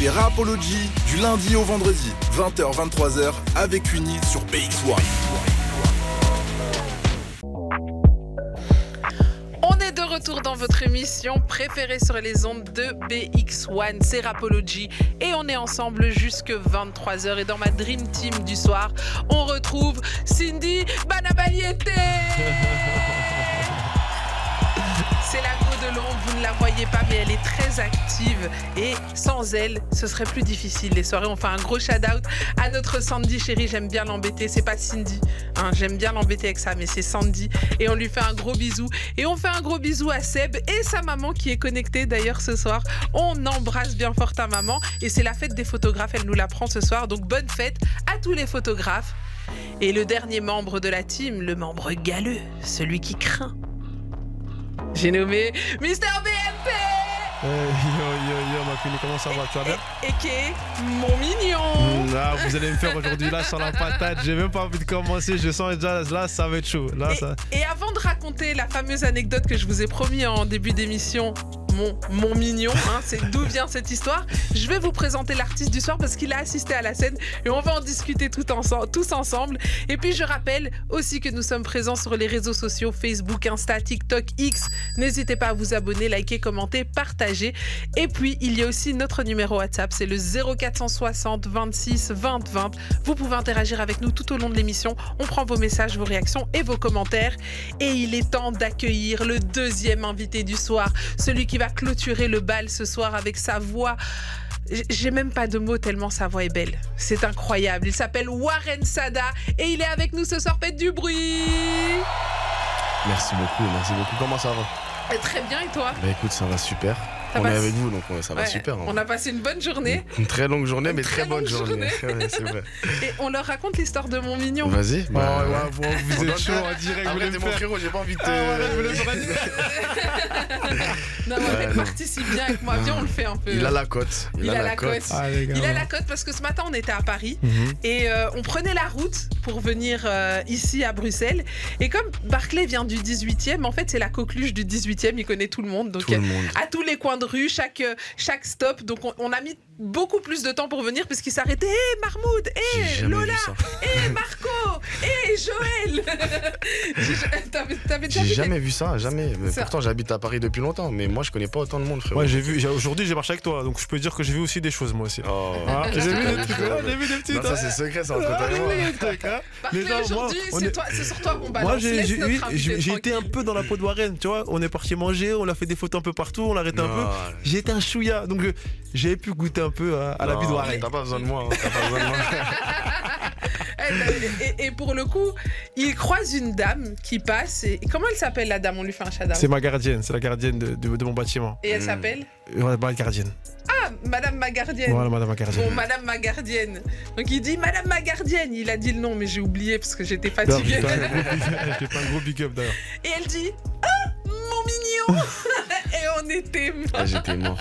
C'est Rapology du lundi au vendredi, 20h-23h avec Uni sur BX1. On est de retour dans votre émission préférée sur les ondes de BX1, c'est Rapology. Et on est ensemble jusque 23h. Et dans ma Dream Team du soir, on retrouve Cindy Banabaliete C'est la de l'ombre, vous ne la voyez pas, mais elle est très active. Et sans elle, ce serait plus difficile. Les soirées, on fait un gros shout-out à notre Sandy chérie. J'aime bien l'embêter. C'est pas Cindy. hein, J'aime bien l'embêter avec ça, mais c'est Sandy. Et on lui fait un gros bisou. Et on fait un gros bisou à Seb et sa maman qui est connectée d'ailleurs ce soir. On embrasse bien fort ta maman. Et c'est la fête des photographes. Elle nous l'apprend ce soir. Donc bonne fête à tous les photographes. Et le dernier membre de la team, le membre galeux, celui qui craint. J'ai nommé Mister BMP Eh, yo, yo, yo, ma fille, comment ça va Tu vas bien? Et, et qui est mon mignon. Mm, Là, vous allez me faire aujourd'hui là sur la patate. J'ai même pas envie de commencer. Je sens déjà là, ça va être chaud. Là, Et, ça. et avant de raconter la fameuse anecdote que je vous ai promis en début d'émission, mon, mon mignon, hein, c'est d'où vient cette histoire, je vais vous présenter l'artiste du soir parce qu'il a assisté à la scène et on va en discuter tout ensemble, tous ensemble. Et puis je rappelle aussi que nous sommes présents sur les réseaux sociaux Facebook, Insta, TikTok, X. N'hésitez pas à vous abonner, liker, commenter, partager. Et puis il y a aussi notre numéro WhatsApp, c'est le 0460 26 20 20. Vous pouvez interagir avec nous tout au long de l'émission. On prend vos messages, vos réactions et vos commentaires. Et il est temps d'accueillir le deuxième invité du soir, celui qui va clôturer le bal ce soir avec sa voix. J'ai même pas de mots tellement sa voix est belle. C'est incroyable. Il s'appelle Warren Sada et il est avec nous ce soir. Faites du bruit. Merci beaucoup, merci beaucoup. Comment ça va? Eh, Très bien et toi? Bah écoute, ça va super. Ça on est avec vous, donc ça va Ouais, super. hein. On a passé une bonne journée Une très longue journée, mais Une très, très bonne journée. Ouais, c'est vrai. et on leur raconte l'histoire de mon mignon. Vas-y. Oh, bah, ouais, vous, êtes chaud en direct. Vous Après, t'es mon frérot, j'ai pas envie de te. Ah, voilà, je voulais Non, mais non. participe bien avec moi. Viens, on le fait un peu. Il a la cote. Il a la cote. Ah. Il a la cote parce que ce matin on était à Paris Mhm. et euh, on prenait la route pour venir euh, ici à Bruxelles. Et comme Barclay vient du 18e, en fait c'est la coqueluche du 18e, il connaît tout le monde. Donc Tout le monde. à tous les coins de rue, chaque, euh, chaque stop. Donc on, on a mis beaucoup plus de temps pour venir parce qu'il s'arrêtait. Hé Marmoud, J'ai hé jamais Lola, vu ça. hé Marco, hé Joël. J'ai- T'avais t'avais déjà J'ai vu jamais vu ça, jamais. Mais pourtant, j'habite à Paris depuis longtemps, mais moi, je connais pas autant de monde, frérot. Ouais, j'ai vu. Aujourd'hui, j'ai marché avec toi, donc je peux dire que j'ai vu aussi des choses moi aussi. Oh. Ah, j'ai vu vu des petits. Non, ça, c'est secret, ça, entre Ah, toi et moi. hein. Aujourd'hui, c'est est- toi- c'est sur toi qu'on balance. Moi, j'ai été un peu dans la peau de Warren, tu vois. On est parti manger, on a fait des photos un peu partout, on l'a arrêté un peu. Été un chouïa, donc j'avais pu goûter un peu à, à la non, Warren. T'as pas besoin de moi, hein, t'as pas besoin de moi. Et, et pour le coup, il croise une dame qui passe. Et, comment elle s'appelle la dame? On lui fait un shout C'est ma gardienne, c'est la gardienne de, de- de mon bâtiment. Et elle Mm. s'appelle Ouais, ma gardienne. Ah, Madame ma gardienne. Voilà, madame ma gardienne. Bon, Madame ma gardienne. Donc il dit Madame ma gardienne. Il a dit le nom, mais j'ai oublié parce que j'étais fatiguée. je t'ai fait un gros big- up d'ailleurs. Et elle dit Ah, mignon Et on était morts. Ah, J'étais mort.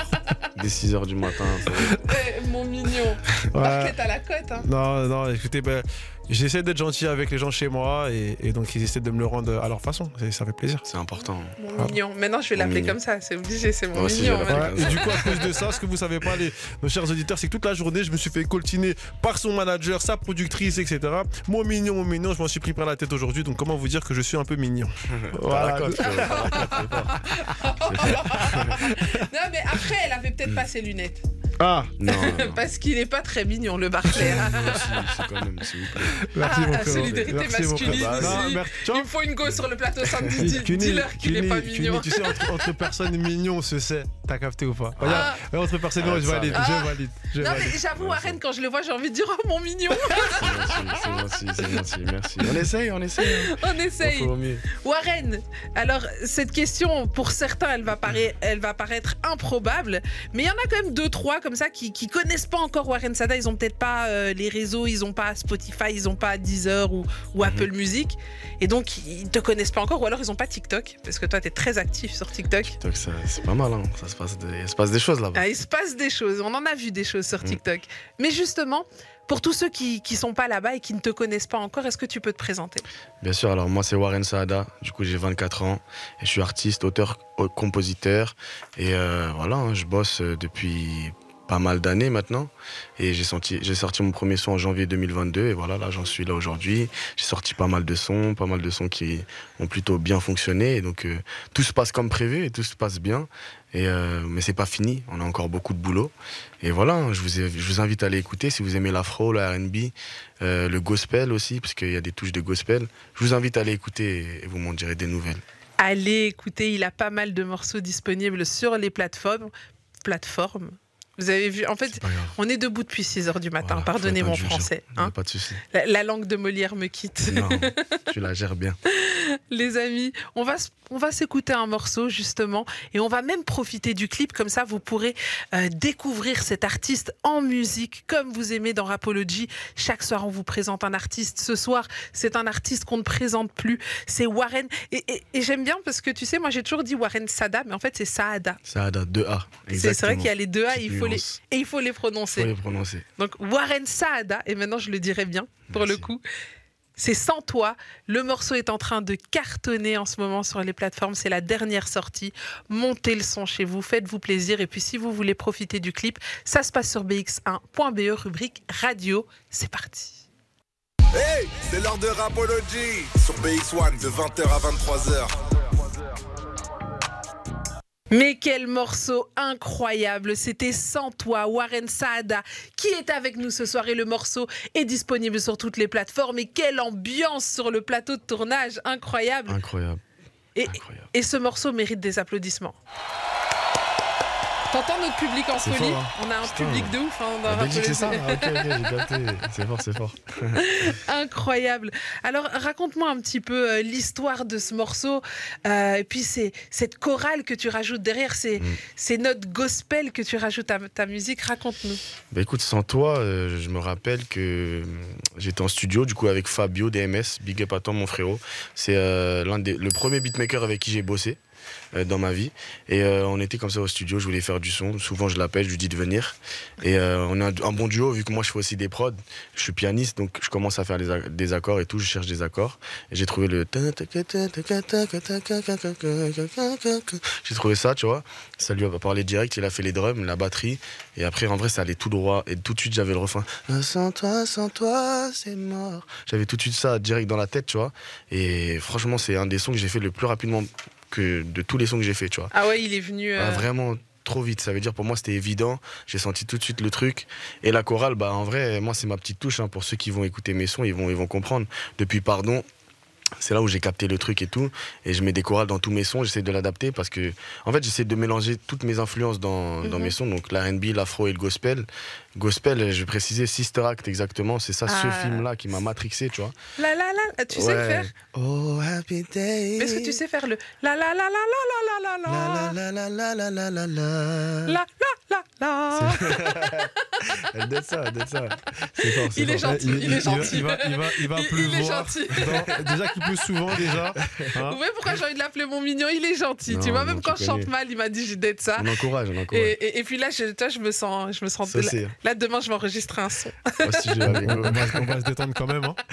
Dès 6h du matin. ça va. Eh, Mon mignon. Ouais. Barclay, t'as la cote, hein. Non, non, écoutez, ben, j'essaie d'être gentil avec les gens chez moi et, et donc ils essaient de me le rendre à leur façon. Et ça fait plaisir. C'est important. Mon mignon. Maintenant, je vais l'appeler comme ça. C'est obligé, c'est mon aussi, mignon. Ouais, et du coup, à cause de ça, ce que vous savez pas, les, nos chers auditeurs, c'est que toute la journée, je me suis fait coltiner par son manager, sa productrice, etc. Mon mignon, mon mignon, je m'en suis pris plein la tête aujourd'hui. Donc, comment vous dire que je suis un peu mignon Voilà. Non, mais après, elle avait peut-être pas ses lunettes. Ah, Non, non. Parce qu'il est pas très mignon, le Barclay. c'est quand même, s'il vous plaît. merci Ah, mon frère. solidarité Merci, masculine Non, ici. merci. Tu Il faut une go sur le plateau samedi. Dis- Dis-leur qu'il est Cuny, pas mignon. tu sais, entre, entre personnes mignons, on se sait. T'as capté ou pas? Regarde, Ah. Entre personnes Ah, mignons, je ça, valide, ah. je valide. Je Non, valide. mais j'avoue, Warren, quand je le vois, j'ai envie de dire Oh mon mignon C'est gentil, c'est merci. On essaye, on essaye. hein. On essaye. Warren, alors cette question, pour certains, elle va, paraître, elle va paraître improbable, mais il y en a quand même deux, trois comme ça qui, qui connaissent pas encore Warren Sada. Ils ont peut-être pas euh, les réseaux, ils ont pas Spotify, ils ont pas Deezer ou, ou Apple Music, et donc ils te connaissent pas encore, ou alors ils ont pas TikTok, parce que toi, tu es très actif sur TikTok. Donc ça, c'est pas mal, hein. ça se passe des, il se passe des choses là-bas. Ah, il se passe des choses, on en a vu des choses sur Mm. TikTok. Mais justement, pour tous ceux qui qui sont pas là-bas et qui ne te connaissent pas encore, est-ce que tu peux te présenter? Bien sûr, alors moi c'est Warren Saada, du coup j'ai 24 ans et je suis artiste, auteur, euh, compositeur et euh, voilà, hein, je bosse depuis pas mal d'années maintenant. Et j'ai sorti, mon premier son en janvier 2022. Et voilà, là, j'en suis là aujourd'hui. J'ai sorti pas mal de sons, pas mal de sons qui ont plutôt bien fonctionné. Et donc, euh, tout se passe comme prévu et tout se passe bien. Et euh, mais c'est pas fini. On a encore beaucoup de boulot. Et voilà, je vous, je vous invite à aller écouter si vous aimez l'afro, la R&B, euh, le gospel aussi, parce qu'il y a des touches de gospel. Je vous invite à aller écouter et vous m'en direz des nouvelles. Allez écoutez, il a pas mal de morceaux disponibles sur les plateformes. Plateformes. Vous avez vu, en fait, on est debout depuis 6 heures du matin. Voilà, Pardonnez mon français. Hein. Pas de souci. La, la langue de Molière me quitte. Non, tu la gères bien. Les amis, on va, on va s'écouter un morceau justement et on va même profiter du clip. Comme ça, vous pourrez euh, découvrir cet artiste en musique comme vous aimez dans Rapology. Chaque soir, on vous présente un artiste. Ce soir, c'est un artiste qu'on ne présente plus. C'est Warren. Et, et- et j'aime bien parce que tu sais, moi j'ai toujours dit Warren Sada, mais en fait c'est Saada. Ça a 2A. C'est vrai qu'il y a les deux A et Petite il faut les, et il faut les Faut prononcer. les prononcer. Donc Warren Saada, et maintenant je le dirai bien pour le coup. C'est sans toi. Le morceau est en train de cartonner en ce moment sur les plateformes. C'est la dernière sortie. Montez le son chez vous, faites-vous plaisir. Et puis si vous voulez profiter du clip, ça se passe sur bx1.be, E, rubrique radio. C'est parti. Hey, c'est l'heure de Rapology sur BX1 de 20h à 23h. Mais quel morceau incroyable C'était Sans toi, Warren Saada, qui est avec nous ce soir et le morceau est disponible sur toutes les plateformes. Et quelle ambiance sur le plateau de tournage Incroyable Incroyable. Et, Incroyable. et ce morceau mérite des applaudissements. T'entends notre public en folie fort, hein. On a un Putain. public de ouf hein, La Belgique, c'est ça. Ah, Ok, ok, j'ai capté. C'est fort, c'est fort. Incroyable. Alors, raconte-moi un petit peu euh, l'histoire de ce morceau. euh, et puis, c'est cette chorale que tu rajoutes derrière. C'est Mm. ces notes gospel que tu rajoutes à ta musique. Raconte-nous. Bah écoute, sans toi, euh, je me rappelle que j'étais en studio du coup avec Fabio DMS, Big Up à toi mon frérot. C'est l'un des le premier beatmaker avec qui j'ai bossé dans ma vie. Et euh, on était comme ça au studio, je voulais faire du son. Souvent je l'appelle, je lui dis de venir. Et euh, on a un, bon duo vu que moi je fais aussi des prods. Je suis pianiste donc je commence à faire des, ac- des accords et tout, je cherche des accords. J'ai trouvé le. J'ai trouvé ça, tu vois. Ça lui a parlé direct, il a fait les drums, la batterie. Et après, en vrai, ça allait tout droit. Et tout de suite, j'avais le refrain. Sans toi, sans toi, c'est mort. J'avais tout de suite ça direct dans la tête, tu vois. Et franchement, c'est un des sons que j'ai fait le plus rapidement que de tous les sons que j'ai fait, tu vois. Ah ouais, il est venu. euh, Ah, vraiment trop vite. Ça veut dire pour moi, c'était évident. J'ai senti tout de suite le truc. Et la chorale, bah, en vrai, moi, c'est ma petite touche. hein. Pour ceux qui vont écouter mes sons, ils vont, ils vont comprendre. Depuis Pardon. C'est là où j'ai capté le truc et tout. Et je mets des chorales dans tous mes sons. J'essaie de l'adapter parce que, en fait, j'essaie de mélanger toutes mes influences dans, dans Mhm. mes sons. Donc, l'R&B, l'afro et le gospel. Gospel, je vais préciser Sister Act exactement. C'est ça, Ah. ce film-là qui m'a matrixé, tu vois. La la la. Tu sais le faire Oh, happy day. Mais est-ce que tu sais faire le la la la la la la la la La la la la la la la la la la la la la Elle donne ça, elle donne ça. C'est fort, c'est Il est fort. gentil, il est va- gentil. Il va, il va, il va Il- il est pleuvoir. gentil. dans- déjà qu'il pleut souvent déjà. hein. Ouais, pourquoi j'ai envie de l'appeler mon mignon Il est gentil. tu Non, vois, non, même tu quand je chante connais. mal, il m'a dit j'ai d'être ça. On encourage, on Et, encourage. et, et puis là, je, toi, je me sens, je me sens. Ça, là, demain, je vais enregistrer un son. Si On, va, on va se détendre quand même. hein.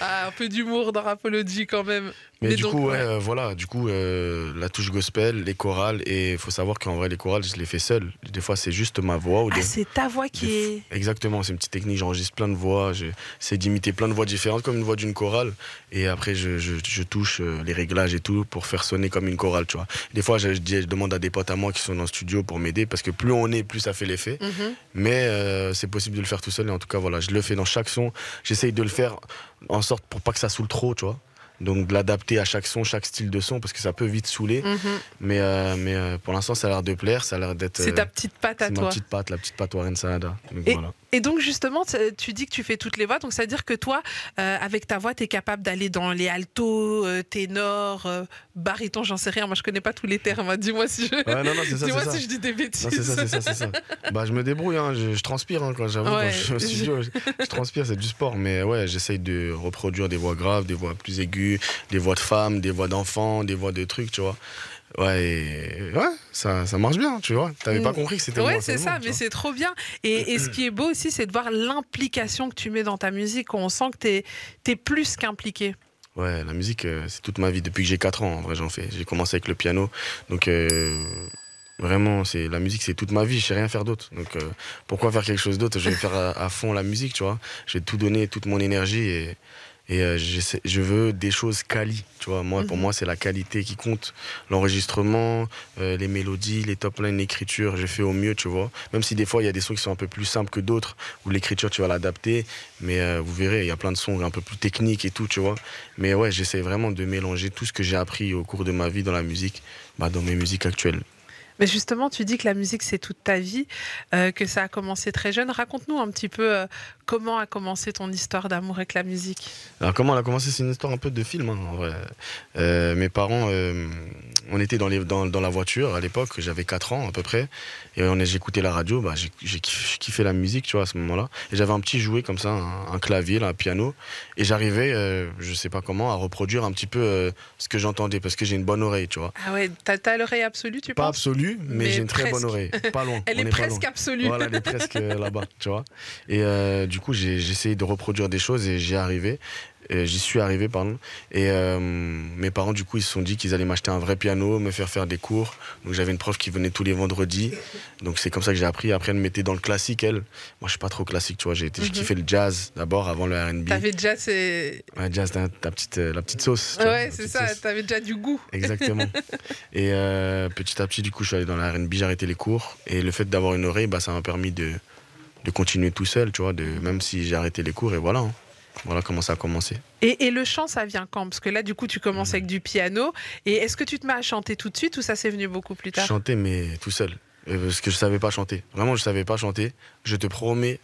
Ah, un peu d'humour dans Rapology quand même. Mais, Mais du donc, coup, ouais, ouais. euh, voilà, du coup, euh, la touche gospel, les chorales, et il faut savoir qu'en vrai, les chorales, je les fais seul. Des fois, c'est juste ma voix. Ou Ah, des... c'est ta voix qui des- est. Exactement, c'est une petite technique, j'enregistre plein de voix, j'essaie d'imiter plein de voix différentes comme une voix d'une chorale, et après je, je- je touche euh, les réglages et tout pour faire sonner comme une chorale, tu vois. Des fois, je, je dis- je demande à des potes à moi qui sont dans le studio pour m'aider, parce que plus on est, plus ça fait l'effet. Mhm. Mais euh, c'est possible de le faire tout seul. Et en tout cas, voilà, je le fais dans chaque son. J'essaye de le faire en sorte pour pas que ça saoule trop, tu vois. Donc de l'adapter à chaque son, chaque style de son, parce que ça peut vite saouler. Mhm. Mais, euh, mais euh, pour l'instant, ça a l'air de plaire, ça a l'air d'être. C'est ta petite patte à c'est ma toi. petite patte, la petite patte Warren Sanada. Donc Et- voilà. Et donc justement, tu dis que tu fais toutes les voix, donc ça veut dire que toi, euh, avec ta voix, tu es capable d'aller dans les altos, euh, ténors, euh, barytons, j'en sais rien, moi je connais pas tous les termes, hein. dis-moi si je... Ouais, non, non, ça, ça. si je dis des bêtises. C'est ça, c'est ça, c'est ça. Bah, je me débrouille, hein, je, je transpire hein, quand j'avoue, Ouais, quand je je, je transpire, c'est du sport. Mais ouais, j'essaye de reproduire des voix graves, des voix plus aiguës, des voix de femmes, des voix d'enfants, des voix de trucs, tu vois. Ouais, et ouais, ça, ça marche bien, tu vois. T'avais Mm. pas compris que c'était Ouais, c'est ça, mais c'est trop bien. Et, et ce qui est beau aussi, c'est de voir l'implication que tu mets dans ta musique. On sent que tu es, plus qu'impliqué. Ouais, la musique, euh, c'est toute ma vie. Depuis que j'ai 4 ans, en vrai, j'en fais. J'ai commencé avec le piano. Donc, euh, Vraiment, c'est la musique, c'est toute ma vie. Je sais rien faire d'autre. Donc, euh, pourquoi faire quelque chose d'autre? Je vais faire à, à fond la musique, tu vois. Je vais tout donner, toute mon énergie et, et euh, je veux des choses quali, tu vois. Moi, pour Mhm. moi, c'est la qualité qui compte. L'enregistrement, euh, les mélodies, les top lines, l'écriture, je fais au mieux, tu vois. Même si des fois, il y a des sons qui sont un peu plus simples que d'autres, où l'écriture, tu vas l'adapter. Mais euh, vous verrez, il y a plein de sons un peu plus techniques et tout, tu vois. Mais ouais, j'essaie vraiment de mélanger tout ce que j'ai appris au cours de ma vie dans la musique, bah, dans mes musiques actuelles. Mais justement, tu dis que la musique, c'est toute ta vie, euh, que ça a commencé très jeune. Raconte-nous un petit peu euh, comment a commencé ton histoire d'amour avec la musique. Alors comment elle a commencé C'est une histoire un peu de film, hein, en vrai. Euh, mes parents, on était dans, les, dans, dans la voiture à l'époque, j'avais 4 ans à peu près, et j'écoutais la radio, bah, j'ai j'ai kiff- j'ai kiffé la musique, tu vois, à ce moment-là. Et j'avais un petit jouet comme ça, un, un clavier, là, un piano, et j'arrivais, je sais pas comment, à reproduire un petit peu ce que j'entendais, parce que j'ai une bonne oreille, tu vois. Ah ouais, t'as l'oreille absolue, tu Pas penses? absolue, mais, Mais j'ai une très bonne oreille, pas loin. Elle on est presque absolue. Voilà, elle est presque euh, là-bas, tu vois. Et euh, du coup, j'ai j'ai essayé de reproduire des choses et j'y arrivé. J'y suis arrivé, pardon. Et euh, mes parents, du coup, ils se sont dit qu'ils allaient m'acheter un vrai piano, me faire faire des cours. Donc j'avais une prof qui venait tous les vendredis. Donc c'est comme ça que j'ai appris. Après, elle me mettait dans le classique, elle. Moi, je suis pas trop classique, tu vois. J'ai été- j'ai Mhm. kiffé le jazz d'abord, avant le R&B. T'avais déjà ces... Ouais, jazz, ta, ta petite, euh, la petite sauce. vois, Ouais, c'est ça, t'avais déjà du goût. Exactement. et euh, petit à petit, du coup, je suis allé dans la R&B, j'ai arrêté les cours. Et le fait d'avoir une oreille, bah, ça m'a permis de, de continuer tout seul, tu vois, de, même si j'ai arrêté les cours. Et voilà. hein. Voilà comment ça a commencé. Et, et le chant, ça vient quand? Parce que là, du coup, tu commences avec du piano. Et est-ce que tu te mets à chanter tout de suite ou ça s'est venu beaucoup plus tard? Chantais, mais tout seul. Euh, Parce que je savais pas chanter. Vraiment, je savais pas chanter. Je te promets,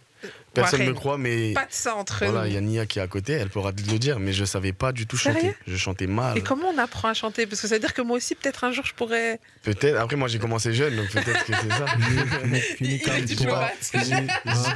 personne ne me croit, mais Pas de ça entre voilà, il y a Nia qui est à côté, elle pourra te le dire, mais je savais pas du tout Sérieux? Chanter. Je chantais mal. Et comment on apprend à chanter? Parce que ça veut dire que moi aussi, peut-être un jour, je pourrais. Peut-être. Après, moi, j'ai commencé jeune, donc peut-être que c'est ça. Fini, je dis pas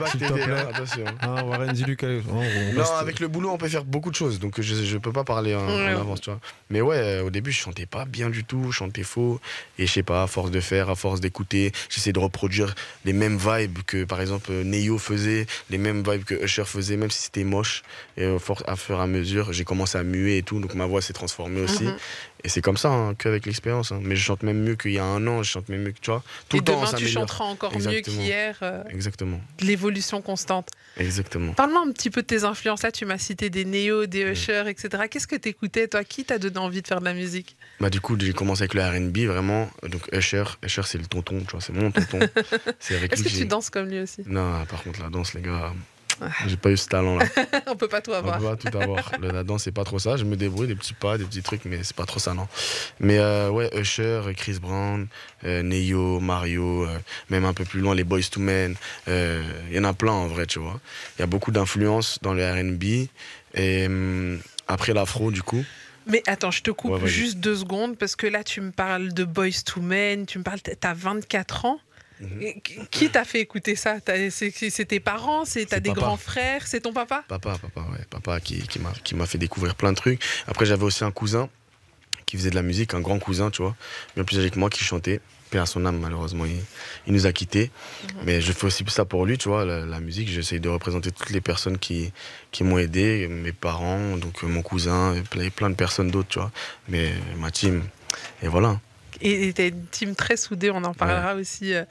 que hein, attention. Ah, Warren, dis-lui oh, on Non, avec le boulot, on peut faire beaucoup de choses, donc je, je peux pas parler en, avance, tu vois. Mais ouais, euh, au début, je chantais pas bien du tout, je chantais faux. Et je sais pas, à force de faire, à force d'écouter, j'essayais de reproduire les mêmes vibes que, par exemple, Neo faisait, les mêmes vibes que Usher faisait, même si c'était moche. Et au à fur et à mesure, j'ai commencé à muer et tout, donc ma voix s'est transformée aussi. Mhm. Et c'est comme ça, hein, qu'avec l'expérience. hein. Mais je chante même mieux qu'il y a un an, je chante même mieux que, tu vois. Tout Et le temps, on demain, tu s'améliore. chanteras encore mieux qu'hier. euh, Exactement, L'évolution constante. Exactement. Parle-moi un petit peu de tes influences. Là, tu m'as cité des Néo, des Usher, etc. Qu'est-ce que t'écoutais, toi? Qui t'a donné envie de faire de la musique? Bah du coup j'ai commencé avec le R&B vraiment. Donc Usher. Usher c'est le tonton tu vois c'est mon tonton. Est-ce que que tu danses comme lui aussi? Non par contre la danse les gars j'ai pas eu ce talent là On peut pas tout on avoir. peut pas tout avoir. Le- la danse c'est pas trop ça. Je me débrouille des petits pas des petits trucs mais c'est pas trop ça non. Mais euh, ouais Usher Chris Brown euh, Neo Mario euh, même un peu plus loin les Boys to Men euh, il y en a plein en vrai tu vois. Il y a beaucoup d'influence dans le R&B et hum, après l'afro du coup. Mais attends, je te coupe Ouais, juste deux secondes parce que là, tu me parles de Boys to Men, tu me parles, t'as 24 ans. Mhm. Qui- t'a fait écouter ça? C'est tes parents C'est t'as des papa. grands frères C'est ton papa? Papa, papa, ouais, papa qui, qui m'a fait découvrir plein de trucs. Après, j'avais aussi un cousin qui faisait de la musique, un grand cousin, tu vois, bien plus âgé que moi, qui chantait. Père à son âme, malheureusement, il, il nous a quittés. Mais je fais aussi ça pour lui, tu vois, la, la musique. J'essaye de représenter toutes les personnes qui, qui m'ont aidé, mes parents, donc euh, mon cousin, et plein, de personnes d'autres, tu vois. Mais ma team. Et voilà. Et et t'as une team très soudée, on en parlera aussi euh,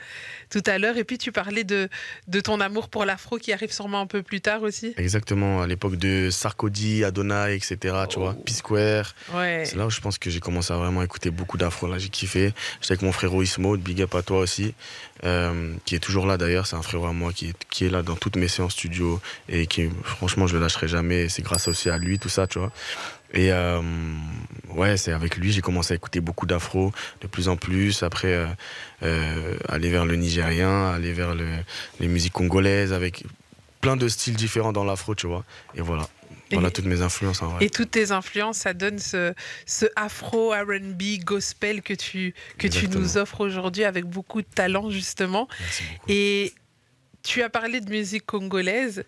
tout à l'heure. Et puis tu parlais de, de ton amour pour l'afro qui arrive sûrement un peu plus tard aussi. Exactement, à l'époque de Sarkozy, Adonai, etc., tu vois, P-Square. Ouais. C'est là où je pense que j'ai commencé à vraiment écouter beaucoup d'afro. Là, j'ai kiffé. J'étais avec mon frérot Ismo, big up à toi aussi, euh, qui est toujours là d'ailleurs. C'est un frérot à moi qui est, qui est là dans toutes mes séances studio et qui, franchement, je le lâcherai jamais. C'est grâce aussi à lui, tout ça, tu vois. Et euh, ouais, c'est avec lui j'ai commencé à écouter beaucoup d'afro, de plus en plus. Après, euh, euh, aller vers le nigérien, aller vers le- les musiques congolaises, avec plein de styles différents dans l'afro, tu vois. Et voilà. Voilà Et- toutes mes influences en vrai. Et toutes tes influences, ça donne ce, ce afro RB gospel que tu, que tu nous offres aujourd'hui avec beaucoup de talent, justement. Merci beaucoup. Et tu as parlé de musique congolaise.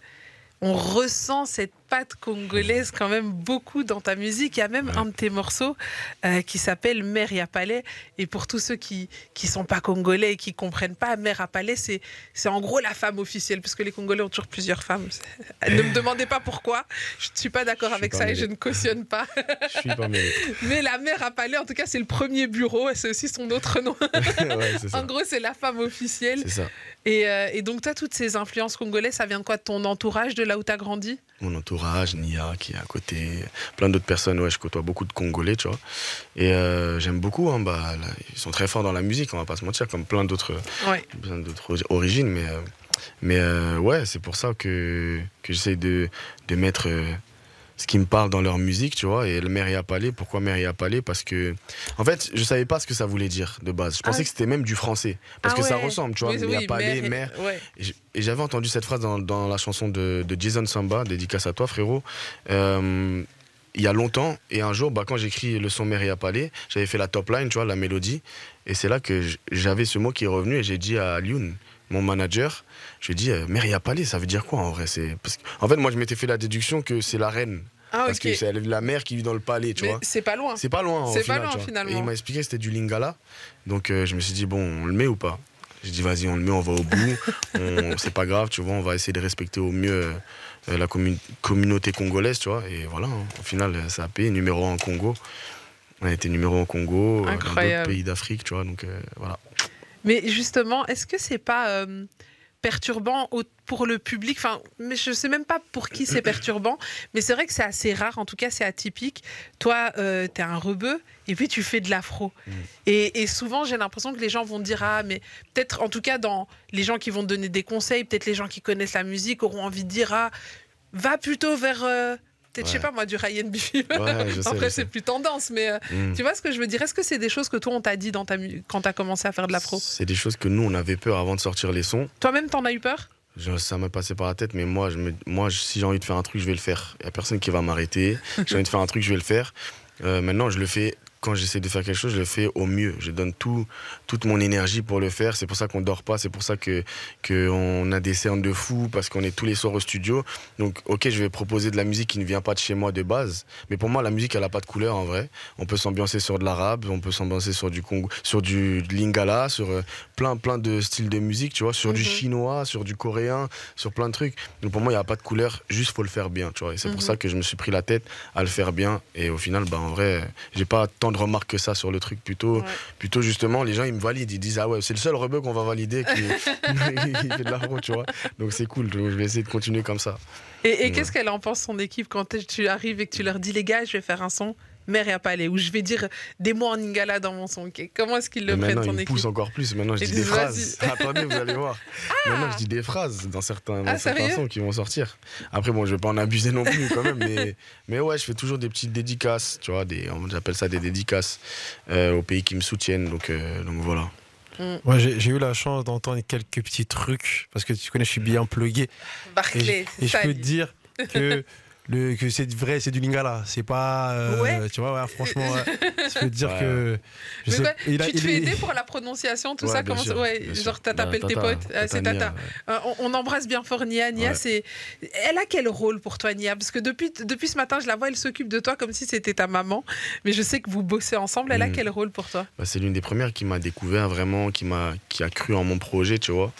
On ressent cette pattes congolaises quand même beaucoup dans ta musique. Il y a même un de tes morceaux euh, qui s'appelle Mère à Palais. Et pour tous ceux qui qui sont pas congolais et qui comprennent pas, Mère à Palais, c'est c'est en gros la femme officielle, puisque les Congolais ont toujours plusieurs femmes. ne me demandez pas pourquoi. Je ne suis pas d'accord avec ça et je ne cautionne pas. Je suis pas. Mais la Mère à Palais, en tout cas, c'est le premier bureau c'est aussi son autre nom. Ouais, c'est ça. En gros, c'est la femme officielle. C'est ça. Et, euh, et donc, tu as toutes ces influences congolaises, ça vient de quoi De ton entourage, de là où tu as grandi? Mon entourage, Nia qui est à côté, plein d'autres personnes. Ouais, je côtoie beaucoup de Congolais, tu vois. Et euh, j'aime beaucoup. hein, bah, là, ils sont très forts dans la musique, on va pas se mentir, comme plein d'autres Ouais. origines. Mais, euh, mais euh, ouais, c'est pour ça que, que j'essaie de, de mettre ce qui me parle dans leur musique, tu vois. Et le Meria Palais, pourquoi Meria Palais Parce que, en fait, je savais pas ce que ça voulait dire de base. Je Ah pensais ouais. que c'était même du français. Parce Ah que ça ressemble, tu vois. Meria oui, Palais, mère et- ouais. J'avais entendu cette phrase dans, dans la chanson de, de Jason Samba, dédicace à toi frérot, euh, il y a longtemps. Et un jour, bah, quand j'écris le son Meria Palais, j'avais fait la top line, tu vois, la mélodie. Et c'est là que j'avais ce mot qui est revenu et j'ai dit à Lyoun, mon manager, je lui ai dit, euh, Meria Palais, ça veut dire quoi en vrai c'est parce que- En fait, moi, je m'étais fait la déduction que c'est la reine. Ah, Parce que c'est la mère qui vit dans le palais, tu Mais vois. c'est pas loin. C'est pas loin. C'est pas final, loin, finalement. Et il m'a expliqué que c'était du lingala. Donc euh, je me suis dit, bon, on le met ou pas? J'ai dit, vas-y, on le met, on va au bout. C'est pas grave, tu vois, on va essayer de respecter au mieux euh, la commu- communauté congolaise, tu vois. Et voilà, hein. au final, ça a payé numéro 1 en Congo. On a été numéro 1 au Congo, dans d'autres pays d'Afrique, tu vois. Donc euh, voilà. Mais justement, est-ce que c'est pas euh, perturbant au- pour le public? Enfin, mais je sais même pas pour qui c'est perturbant, mais c'est vrai que c'est assez rare, en tout cas c'est atypique. Toi, euh, t'es un rebeu et puis tu fais de l'afro. Mm. Et, et souvent, j'ai l'impression que les gens vont dire ah, mais peut-être, en tout cas, dans les gens qui vont te donner des conseils, peut-être les gens qui connaissent la musique auront envie de dire ah, va plutôt vers euh, peut-être, je sais pas moi, du Ryan B. Ouais, Après, c'est plus tendance, mais euh, Mm. tu vois ce que je veux dire? Est-ce que c'est des choses que toi on t'a dit dans ta mu- quand t'as commencé à faire de l'afro? C'est des choses que nous, on avait peur avant de sortir les sons. Toi-même, t'en as eu peur? Je- ça m'a passé par la tête, mais moi, je me, moi je- si j'ai envie de faire un truc, je vais le faire. Il n'y a personne qui va m'arrêter. j'ai envie de faire un truc, je vais le faire. Euh, maintenant, je le fais. Quand j'essaie de faire quelque chose, je le fais au mieux. Je donne tout, toute mon énergie pour le faire. C'est pour ça qu'on dort pas. C'est pour ça que qu'on a des cernes de fou parce qu'on est tous les soirs au studio. Donc, ok, je vais proposer de la musique qui ne vient pas de chez moi de base. Mais pour moi, la musique, elle a pas de couleur en vrai. On peut s'ambiancer sur de l'arabe, on peut s'ambiancer sur du Congo, sur du lingala, sur euh, plein, plein de styles de musique, tu vois, sur du Mhm. chinois, sur du coréen, sur plein de trucs. Donc pour moi, il n'y a pas de couleur, juste faut le faire bien, tu vois. Et c'est Mhm. pour ça que je me suis pris la tête à le faire bien. Et au final, bah, en vrai, j'ai pas tant de remarques que ça sur le truc. Plutôt, Ouais. plutôt justement, les gens, ils me valident. Ils disent, ah ouais, c'est le seul rebeu qu'on va valider qui, qui fait de la route, tu vois. Donc c'est cool. Donc, je vais essayer de continuer comme ça. Et, et Ouais. qu'est-ce qu'elle en pense, son équipe, quand tu arrives et que tu leur dis, les gars, je vais faire un son? Mère et à palais, ou je vais dire des mots en lingala dans mon son. ok Comment est-ce qu'ils le Et prennent, maintenant, ton ils me équipe poussent encore plus. Maintenant, je dis des phrases. Attendez, vous allez voir. Maintenant, je dis des phrases dans certains, dans Ah, certains sérieux sons qui vont sortir. Après, bon, je vais pas en abuser non plus quand même, mais, mais ouais, je fais toujours des petites dédicaces, tu vois, des, j'appelle ça des dédicaces euh, aux pays qui me soutiennent. Donc, euh, donc voilà. Moi, j'ai j'ai eu la chance d'entendre quelques petits trucs parce que tu connais, je suis bien plugué. Et, Barclay, et je ça, peux te dire que, le, que c'est vrai, c'est du lingala. C'est pas. euh, Ouais. Tu vois, ouais, franchement, ouais. je peux te dire Ouais. que. Je Mais sais- quoi, il a- tu te il fais est- aider pour la prononciation, tout Ouais, ça comment sûr, genre t'as t'appelles tes potes. C'est Tata Tata. Nia, ouais. Euh, on, on embrasse bien fort Nia. Nia, Ouais. c'est. Elle a quel rôle pour toi, Nia? Parce que depuis, depuis ce matin, je la vois, elle s'occupe de toi comme si c'était ta maman. Mais je sais que vous bossez ensemble. Elle a Mm. quel rôle pour toi? Bah, c'est l'une des premières qui m'a découvert vraiment, qui m'a qui a cru en mon projet, tu vois.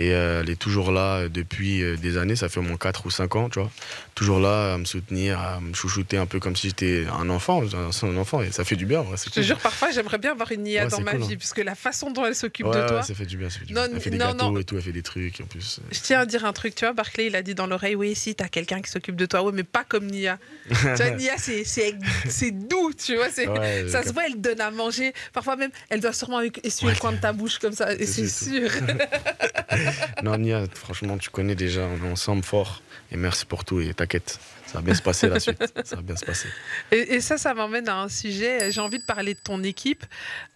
Et euh, elle est toujours là euh, depuis euh, des années, ça fait au moins 4 ou 5 ans, tu vois. Toujours là à me soutenir, à me chouchouter un peu comme si j'étais un enfant, un, un enfant, et ça fait du bien, c'est Je te jure, parfois, j'aimerais bien avoir une Nia Ouais, dans ma cool, hein. vie. Parce que la façon dont elle s'occupe Ouais, de ouais, toi. ça fait du bien, ça fait du Non, bien. Elle fait des non, gâteaux non. et tout, elle fait des trucs, en plus. Je tiens à dire un truc, tu vois, Barclay, il a dit dans l'oreille, oui, si, t'as quelqu'un qui s'occupe de toi, oui, mais pas comme Nia. tu vois, Nia, c'est- doux, tu vois. Ouais, Ça se voit, elle donne à manger. Parfois même, elle doit sûrement essuyer Ouais, le coin de ta bouche comme ça. Et c'est sûr. Non, Nia, franchement, tu connais déjà, on est ensemble fort. Et merci pour tout. Et t'inquiète, ça va bien se passer la suite. Ça va bien se passer. Et, et ça, ça m'emmène à un sujet. J'ai envie de parler de ton équipe.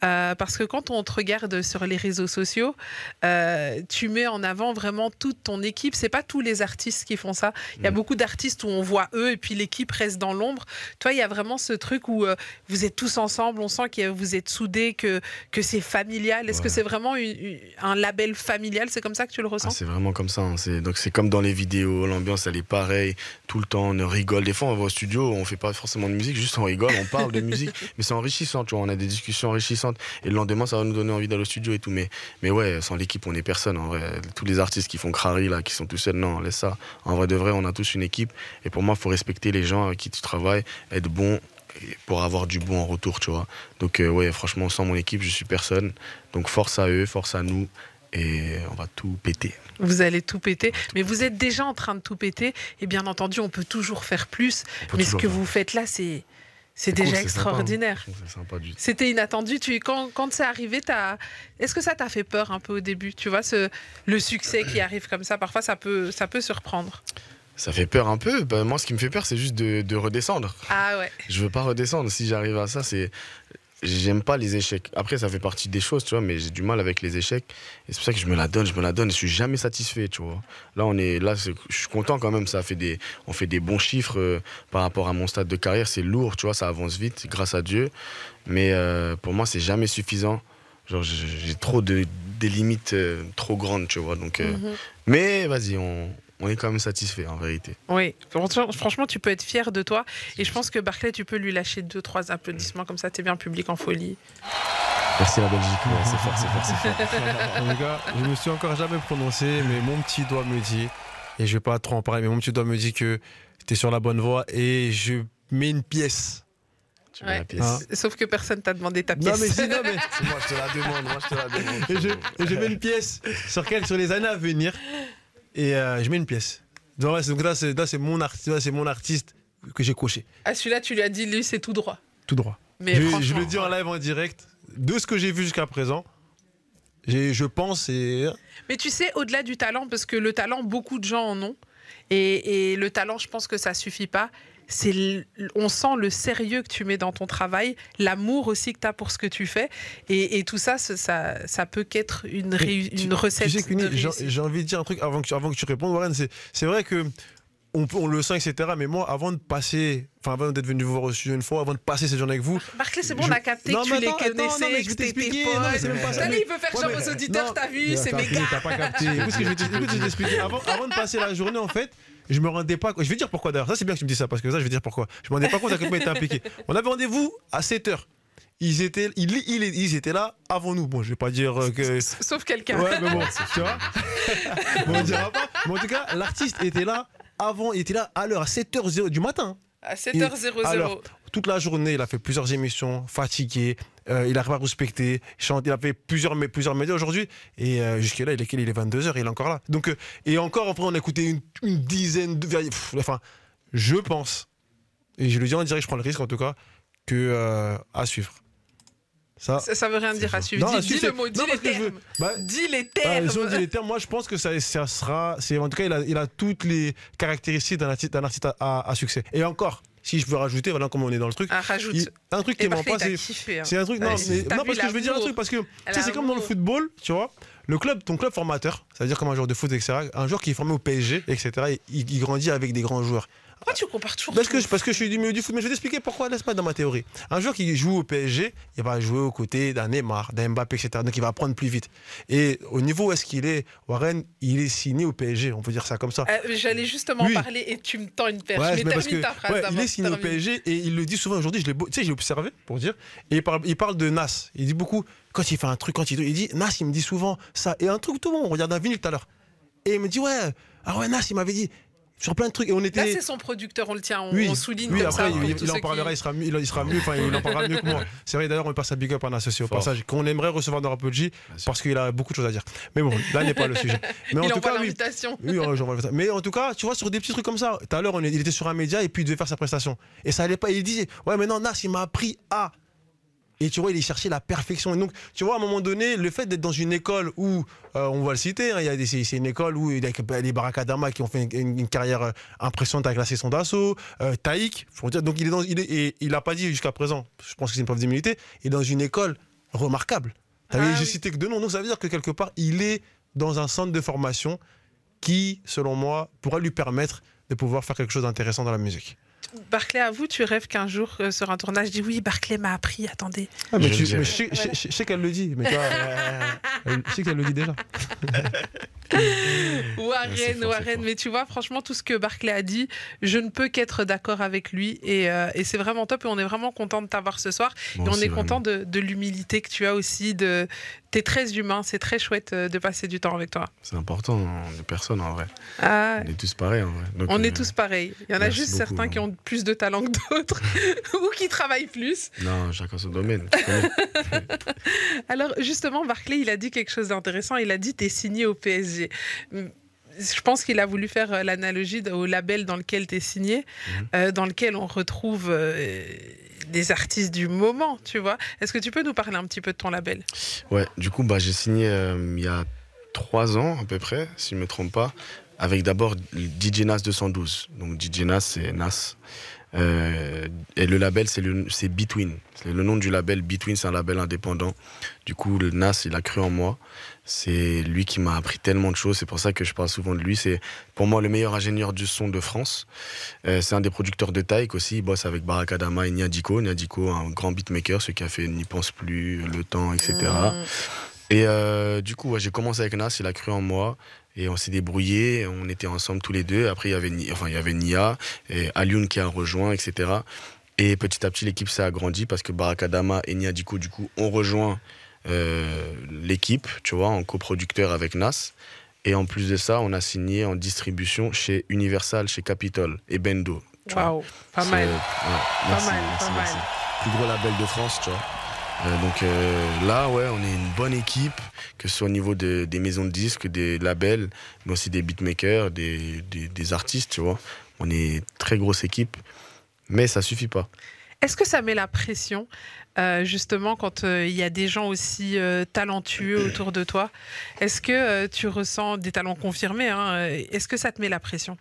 euh, parce que quand on te regarde sur les réseaux sociaux, euh, tu mets en avant vraiment toute ton équipe. C'est pas tous les artistes qui font ça. Il y a Mm. beaucoup d'artistes où on voit eux et puis l'équipe reste dans l'ombre. Toi, il y a vraiment ce truc où euh, vous êtes tous ensemble. On sent que vous êtes soudés, que, que c'est familial. Est-ce que c'est vraiment une- une- un label familial? C'est comme ça ça que tu le ressens? Ah, c'est vraiment comme ça. hein. C'est donc c'est comme dans les vidéos, l'ambiance elle est pareille tout le temps. On rigole. Des fois on va au studio, on fait pas forcément de musique, juste on rigole, on parle de musique, mais c'est enrichissant. Tu vois, on a des discussions enrichissantes et le lendemain ça va nous donner envie d'aller au studio et tout. Mais mais ouais, sans l'équipe on est personne. En vrai, tous les artistes qui font crari là, qui sont tout seuls, non, laisse ça. En vrai de vrai, on a tous une équipe et pour moi faut respecter les gens avec qui tu travailles, être bon pour avoir du bon en retour, tu vois. Donc euh, ouais, franchement, sans mon équipe, je suis personne. Donc force à eux, force à nous et on va tout péter. Vous allez tout péter, mais vous êtes déjà en train de tout péter. Et bien entendu, on peut toujours faire plus. Mais ce que faire. vous faites là, c'est c'est déjà hein. extraordinaire. C'était inattendu. Tu, quand quand c'est arrivé, est-ce que ça t'a fait peur un peu au début? Tu vois, ce, le succès qui arrive comme ça, parfois ça peut, ça peut surprendre. Ça fait peur un peu. Bah, moi, ce qui me fait peur, c'est juste de, de redescendre. Ah ouais. Je veux pas redescendre. Si j'arrive à ça, c'est. J'aime pas les échecs. Après, ça fait partie des choses, tu vois, mais j'ai du mal avec les échecs. Et c'est pour ça que je me la donne, je me la donne. Je suis jamais satisfait, tu vois. Là, on est, là, je suis content quand même. Ça fait des, on fait des bons chiffres euh, par rapport à mon stade de carrière. C'est lourd, tu vois, ça avance vite, grâce à Dieu. Mais euh, pour moi, c'est jamais suffisant. Genre, j'ai trop de, des limites euh, trop grandes, tu vois. Donc, Mhm. mais vas-y, on, on est quand même satisfait en vérité. Oui, franchement, tu peux être fier de toi. Et je pense que Barclay, tu peux lui lâcher deux, trois applaudissements comme ça. T'es bien public en folie. Merci la Belgique. Ouais, c'est fort, c'est fort, c'est fort. En tout cas, je me suis encore jamais prononcé, mais mon petit doigt me dit, et je vais pas trop en parler, mais mon petit doigt me dit que tu es sur la bonne voie et je mets une pièce. Tu mets Ouais. la pièce. Hein Sauf que personne t'a demandé ta pièce. Non mais si, non mais moi, je te la demande, moi je te la demande. et je, et je mets une pièce sur quelle sur les années à venir et euh, je mets une pièce. Donc là, c'est- là, mon là, c'est mon artiste que j'ai coché Ah, celui-là, tu lui as dit, lui, c'est tout droit. tout droit. Mais je, le dis en live en direct de ce que j'ai vu jusqu'à présent. Je pense et Mais tu sais, au-delà du talent, parce que le talent, beaucoup de gens en ont. Et, et le talent, je pense que ça suffit pas. C'est on sent le sérieux que tu mets dans ton travail, l'amour aussi que tu as pour ce que tu fais. Et, et tout ça, ça, ça peut qu'être une, réu- tu- une recette. Tu sais, j'ai envie de dire un truc avant que tu, avant que tu répondes, Warren. C'est vrai que on, le sent, etc. Mais moi, avant de passer, enfin, avant d'être venu vous voir au studio une fois, avant de passer cette journée avec vous, Barclay, c'est bon, Je- on a capté Non, que tu mais les attends, connaissais, non, mais je que mais- il veut faire genre aux auditeurs, t'as vu, c'est gars. T'as pas capté. Écoute ce que je vais t'expliquer. Avant, avant de passer la journée, en fait, je me rendais pas. Je vais dire pourquoi d'ailleurs. Ça, c'est bien que tu me dis ça, parce que ça, je vais dire pourquoi. Je me rendais pas compte à quel point ils étaient impliqués. On avait rendez-vous à 7h. Ils étaient, ils, ils- ils étaient là avant nous. Bon, je vais pas dire euh, que. Sauf quelqu'un. Ouais, mais bon, tu vois. bon, on dira pas. Mais en tout cas, l'artiste était là avant, il était là à l'heure, à 7h du matin. À 7h00. Alors, toute la journée, il a fait plusieurs émissions, fatigué, euh, il a pas respecté, il a fait plusieurs, plusieurs médias aujourd'hui, et euh, jusqu'à là, il est, il est 22h, il est encore là. Donc, euh, et encore, après, on a écouté une, une dizaine de. pff, enfin, je pense, et je le dis en direct, je prends le risque en tout cas, que euh, à suivre. Ça. Ça, ça veut rien dire à suivre. Non, dis dis le mot, dis non, les veux- termes. bah, Dis les ah, termes. dit les termes, moi je pense que ça, ça sera. En tout cas, il a, il a toutes les caractéristiques d'un artiste, à, à- à succès. Et encore, si je veux rajouter, voilà comment on est dans le truc. Ah, rajoute. il- un truc qui est pas, c'est. hein. C'est un truc, non, mais, parce que je veux dire un truc, parce que c'est comme dans le football, tu vois, le club, ton club formateur, c'est-à-dire comme un joueur de foot, etc., un joueur qui est formé au PSG, etc., il, il grandit avec des grands joueurs. Pourquoi tu compares toujours Parce que, tout parce que je suis du milieu du foot, mais je vais t'expliquer pourquoi, n'est-ce pas, dans ma théorie. Un joueur qui joue au PSG, il va jouer aux côtés d'un Neymar, d'un Mbappé, etc. Donc il va apprendre plus vite. Et au niveau où est-ce qu'il est, Warren, il est signé au PSG, on peut dire ça comme ça. Euh, J'allais justement Oui. parler et tu me tends une perche. Ouais, mais parce que ta phrase ouais, il est signé au. PSG et il le dit souvent aujourd'hui. Je l'ai, tu sais, je l'ai observé pour dire. Et il parle, il parle de Nas. Il dit beaucoup quand il fait un truc, quand il, il dit Nas, il me dit souvent ça. Et un truc tout le monde, on regarde un vinyle tout à l'heure. Et il me dit ouais, ah ouais Nas, il m'avait dit sur plein de trucs et on Là, était. c'est son producteur, on le tient, on, oui, on souligne oui, comme après, ça. il, en parlera, qui- il sera mieux, il, il sera mieux, enfin, il en parlera mieux que moi. C'est vrai, d'ailleurs, on passe à Big Up en associé au Fort. passage, qu'on aimerait recevoir dans sûr. parce qu'il a beaucoup de choses à dire. Mais bon, là n'est pas le sujet. Mais en Il tout envoie cas, oui. l'invitation. Oui, ouais, j'envoie ça. Mais en tout cas, tu vois, sur des petits trucs comme ça, tout à l'heure, il était sur un média et puis il devait faire sa prestation. Et ça allait pas. Il disait, ouais, mais non, Nas, il m'a appris à. Et tu vois, il est cherché la perfection. Et donc, tu vois, à un moment donné, le fait d'être dans une école où, euh, on va le citer, hein, il y a des- c'est une école où il y a les Barakadama qui ont fait une, une carrière euh, impressionnante avec la session d'assaut, euh, Taïk, faut dire. Donc, il est dans, il est, et il a pas dit jusqu'à présent, je pense que c'est une preuve d'humilité, il est dans une école remarquable. T'as vu, Ah j'ai cité que deux noms, donc ça veut dire que quelque part, il est dans un centre de formation qui, selon moi, pourrait lui permettre de pouvoir faire quelque chose d'intéressant dans la musique. Barclay, à vous, tu rêves qu'un jour, euh, sur un tournage, je dis oui, Barclay m'a appris, attendez. Ah, mais, Je tu- le dirais. mais je, sais- je sais- je sais qu'elle le dit, mais tu vois, euh, je sais qu'elle le dit déjà. Warren, Warren, mais tu vois, franchement, tout ce que Barclay a dit, je ne peux qu'être d'accord avec lui et, euh, et c'est vraiment top et on est vraiment content de t'avoir ce soir et on aussi, est content de, de l'humilité que tu as aussi, de t'es très humain, c'est très chouette euh, de passer du temps avec toi. C'est important, on est personne en vrai. Ah, On est tous pareils en vrai. Donc, on euh, est tous pareils. Il y en a juste beaucoup, certains qui hein. ont plus de talent que d'autres ou qui travaillent plus. Non, chacun son domaine. tu. Alors justement, Barclay, il a dit quelque chose d'intéressant. Il a dit t'es signé au PSG. Je pense qu'il a voulu faire euh, l'analogie au label dans lequel tu es signé, Mhm. euh, dans lequel on retrouve euh, des artistes du moment, tu vois. Est-ce que tu peux nous parler un petit peu de ton label? Ouais, du coup, bah, j'ai signé euh, il y a trois ans à peu près, si je ne me trompe pas, avec d'abord DJ Nas 212. Donc DJ Nas, c'est Nas. Et le label, c'est Between. C'est le nom du label. Between, c'est un label indépendant. Du coup, le Nas, il a cru en moi. C'est lui qui m'a appris tellement de choses. C'est pour ça que je parle souvent de lui. C'est pour moi le meilleur ingénieur du son de France. Euh, c'est un des producteurs de Taïk aussi. Il bosse avec Barakadama et Niadiko. Niadiko, un grand beatmaker, celui qui a fait N'y pense plus, Le Temps, etc. Et euh, du coup, ouais, j'ai commencé avec Nas, il a cru en moi. Et on s'est débrouillé, on était ensemble tous les deux. Après, il y avait, enfin, il y avait Nia et Alioun qui a rejoint, etc. Et petit à petit, l'équipe s'est agrandie parce que Barakadama et Nia Diko, du coup, ont rejoint l'équipe, tu vois, en coproducteur avec Nas. Et en plus de ça, on a signé en distribution chez Universal, chez Capitol et Bendo. tu vois. Waouh, pas mal. ouais, merci, mal, merci, pas merci. mal. Plus gros label de France, tu vois. Euh, donc euh, là, ouais, on est une bonne équipe, que ce soit au niveau de- des maisons de disques, des labels, mais aussi des beatmakers, des, des, des artistes, tu vois. On est une très grosse équipe, mais ça suffit pas. Est-ce que ça met la pression, euh, justement, quand euh, il y a des gens aussi euh, talentueux autour de toi? Est-ce que tu ressens des talents confirmés hein, Est-ce que ça te met la pression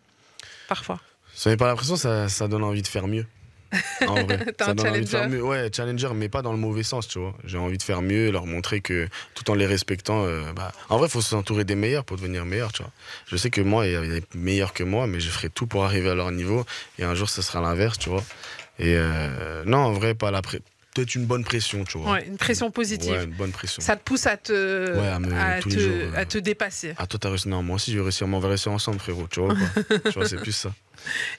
Parfois? Ça met pas l'impression, ça, ça donne envie de faire mieux. En vrai. Ça un donne envie de faire challenger. mieux. Ouais, challenger, mais pas dans le mauvais sens, tu vois. J'ai envie de faire mieux, leur montrer que tout en les respectant. euh, bah, en vrai, il faut s'entourer des meilleurs pour devenir meilleur, tu vois. Je sais que moi, il y a des meilleurs que moi, mais je ferai tout pour arriver à leur niveau. Et un jour, ce sera l'inverse, tu vois. Et euh, non, en vrai, pas la pré- peut-être une bonne pression, tu vois. Ouais, une pression positive. Ouais, une bonne pression. Ça te pousse à te, Ouais, à me- à te, jours, euh. à te dépasser. Ah, toi, t'as réussi. Non, moi aussi, je vais réussir. On va réussir ensemble, frérot. Tu vois, tu vois, c'est plus ça.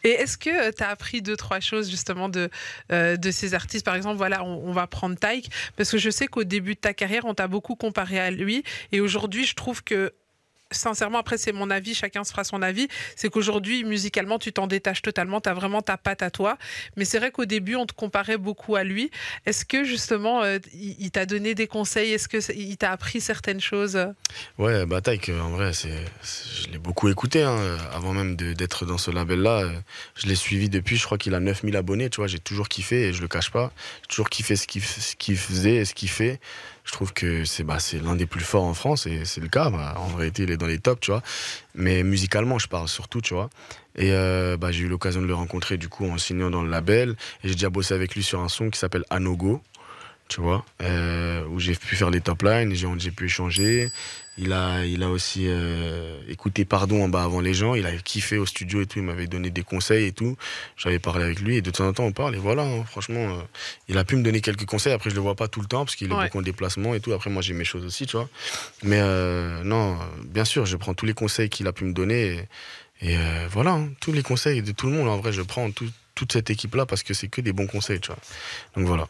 Et est-ce que tu as appris deux, trois choses justement de, euh, de ces artistes? Par exemple, voilà, on, on va prendre Taïk, parce que je sais qu'au début de ta carrière, on t'a beaucoup comparé à lui. Et aujourd'hui, je trouve que, sincèrement, après, c'est mon avis, chacun se fera son avis, c'est qu'aujourd'hui, musicalement, tu t'en détaches totalement, tu as vraiment ta patte à toi. Mais c'est vrai qu'au début, on te comparait beaucoup à lui. Est-ce que justement, euh, il, t'a donné des conseils? Est-ce qu'il t'a appris certaines choses? Ouais, bah Taïk, euh, en vrai, je l'ai beaucoup écouté. hein, avant même d'être dans ce label-là, euh, je l'ai suivi depuis, je crois qu'il a 9000 abonnés, tu vois. J'ai toujours kiffé et je le cache pas. J'ai toujours kiffé ce qu'il, ce qu'il faisait et ce qu'il fait. Je trouve que c'est, bah, c'est l'un des plus forts en France et c'est le cas. bah, en réalité, il est dans les tops, tu vois. Mais musicalement, je parle surtout, tu vois. Et euh, bah, j'ai eu l'occasion de le rencontrer, du coup, en signant dans le label. Et j'ai déjà bossé avec lui sur un son qui s'appelle Anogo tu vois, euh, où j'ai pu faire les top lines, j'ai pu échanger. Il a, il a aussi euh, écouté Pardon en bas avant les gens, il a kiffé au studio et tout, il m'avait donné des conseils et tout. J'avais parlé avec lui et de temps en temps on parle et voilà, hein, franchement, euh, il a pu me donner quelques conseils. Après, je le vois pas tout le temps parce qu'il est Ouais. beaucoup en déplacement et tout. Après, moi j'ai mes choses aussi, tu vois. Mais euh, non, bien sûr, je prends tous les conseils qu'il a pu me donner et, et, voilà, hein, tous les conseils de tout le monde. En vrai, je prends tout- toute cette équipe-là parce que c'est que des bons conseils, tu vois. Donc voilà.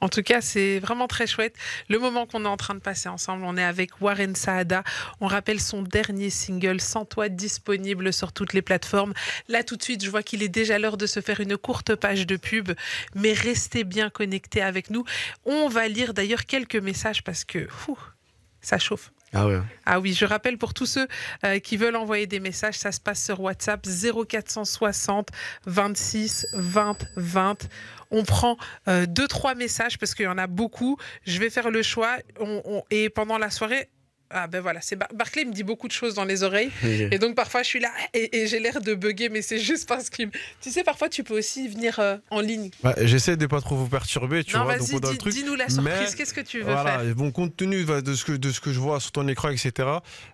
En tout cas, c'est vraiment très chouette. Le moment qu'on est en train de passer ensemble, on est avec Warren Saada. On rappelle son dernier single, Sans toi, disponible sur toutes les plateformes. Là, tout de suite, je vois qu'il est déjà l'heure de se faire une courte page de pub, mais restez bien connectés avec nous. On va lire d'ailleurs quelques messages parce que ça chauffe. Ah. Ah oui, je rappelle pour tous ceux euh, qui veulent envoyer des messages, ça se passe sur WhatsApp 0460 26 20 20. On prend euh, deux trois messages parce qu'il y en a beaucoup. Je vais faire le choix et pendant la soirée. Ah ben voilà, c'est Bar- Barclay me dit beaucoup de choses dans les oreilles et donc parfois je suis là et, et j'ai l'air de bugger mais c'est juste parce que tu sais parfois tu peux aussi venir euh, en ligne. Bah, J'essaie de pas trop vous perturber, tu non vois, vas-y, dis-nous la surprise, qu'est-ce que tu veux Voilà, faire? bon, compte tenu bah, de ce, que, de ce que je vois sur ton écran, etc.,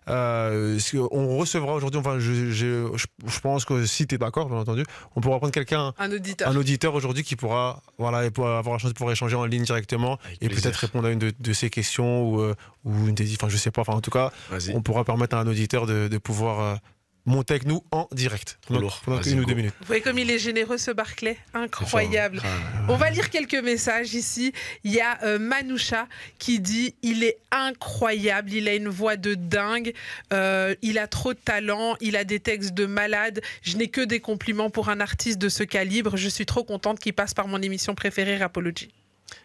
euh, on recevra aujourd'hui, enfin, je, je, je- je pense que si tu es d'accord, bien entendu, on pourra prendre quelqu'un, Un auditeur. un auditeur aujourd'hui qui pourra, voilà, avoir la chance de pouvoir échanger en ligne directement Avec et peut-être répondre à une de, de ces questions ou, euh, ou une des, enfin, je sais pas, Enfin, en tout cas, on pourra permettre à un auditeur de, de pouvoir euh, monter avec nous en direct. Trop Pendant- lourd. pendant Vas-y, une ou go. deux minutes. Vous voyez comme il est généreux ce Barclay? Incroyable. Ah, On va lire quelques messages ici. Il y a euh, Manoucha qui dit il est incroyable, il a une voix de dingue, euh, il a trop de talent, il a des textes de malade. Je n'ai que des compliments pour un artiste de ce calibre. Je suis trop contente qu'il passe par mon émission préférée Rapology.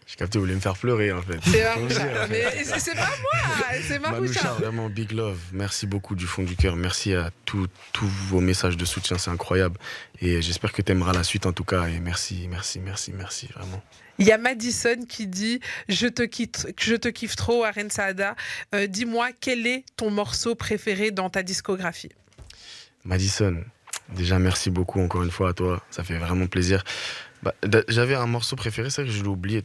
J'ai capté, vous voulez me faire pleurer en fait. C'est pas moi, c'est Manoucha, Manoucha. vraiment big love. Merci beaucoup du fond du cœur. Merci à tous tous vos messages de soutien, c'est incroyable. Et j'espère que tu aimeras la suite en tout cas. Et merci, merci, merci, merci, vraiment. Il y a Madison qui dit je te, quitte, je te kiffe trop, Aren Saada. Euh, Dis-moi, quel est ton morceau préféré dans ta discographie? Madison, déjà merci beaucoup encore une fois à toi. Ça fait vraiment plaisir. Bah, J'avais un morceau préféré, c'est vrai que je l'ai oublié.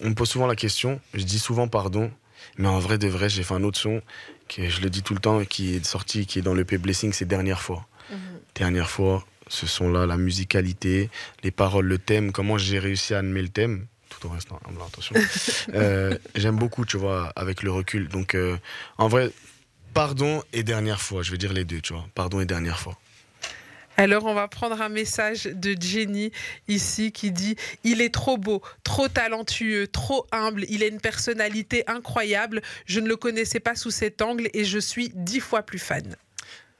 On me pose souvent la question, je dis souvent pardon. Mais en vrai de vrai, j'ai fait un autre son, que je le dis tout le temps, qui est sorti, qui est dans le P Blessing, c'est Dernière fois. Dernière fois, ce son-là, la musicalité, les paroles, le thème, comment j'ai réussi à animer le thème, tout en restant humble, attention. Euh, J'aime beaucoup, tu vois, avec le recul. Donc, euh, en vrai, pardon et dernière fois, je vais dire les deux, tu vois. Pardon et dernière fois. Alors, on va prendre un message de Jenny ici qui dit Il est trop beau, trop talentueux, trop humble. Il a une personnalité incroyable. Je ne le connaissais pas sous cet angle et je suis dix fois plus fan.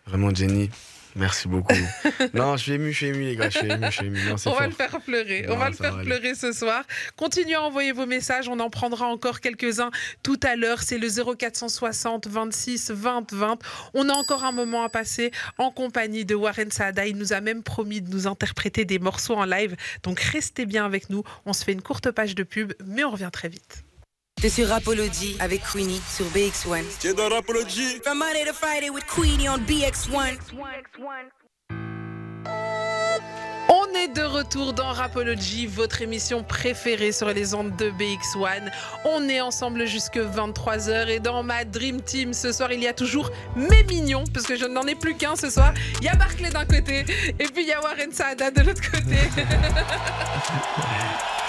Vraiment, Jenny, merci beaucoup. non, je suis ému, je suis ému, les gars, je suis ému, je suis ému. Non, On va le faire pleurer. Non, on va le faire va pleurer ce soir. Continuez à envoyer vos messages. On en prendra encore quelques-uns tout à l'heure. C'est le 0460 26 20 20. On a encore un moment à passer en compagnie de Warren Saada. Il nous a même promis de nous interpréter des morceaux en live. Donc restez bien avec nous. On se fait une courte page de pub, mais on revient très vite. T'es sur Rapology avec Queenie sur BX1. T'es dans Rapology From Monday to Friday with Queenie on BX1. On est de retour dans Rapology, votre émission préférée sur les ondes de BX1. On est ensemble jusque 23h et dans ma Dream Team ce soir, il y a toujours mes mignons, parce que je n'en ai plus qu'un ce soir. Il y a Barclay d'un côté et puis il y a Warren Saada de l'autre côté.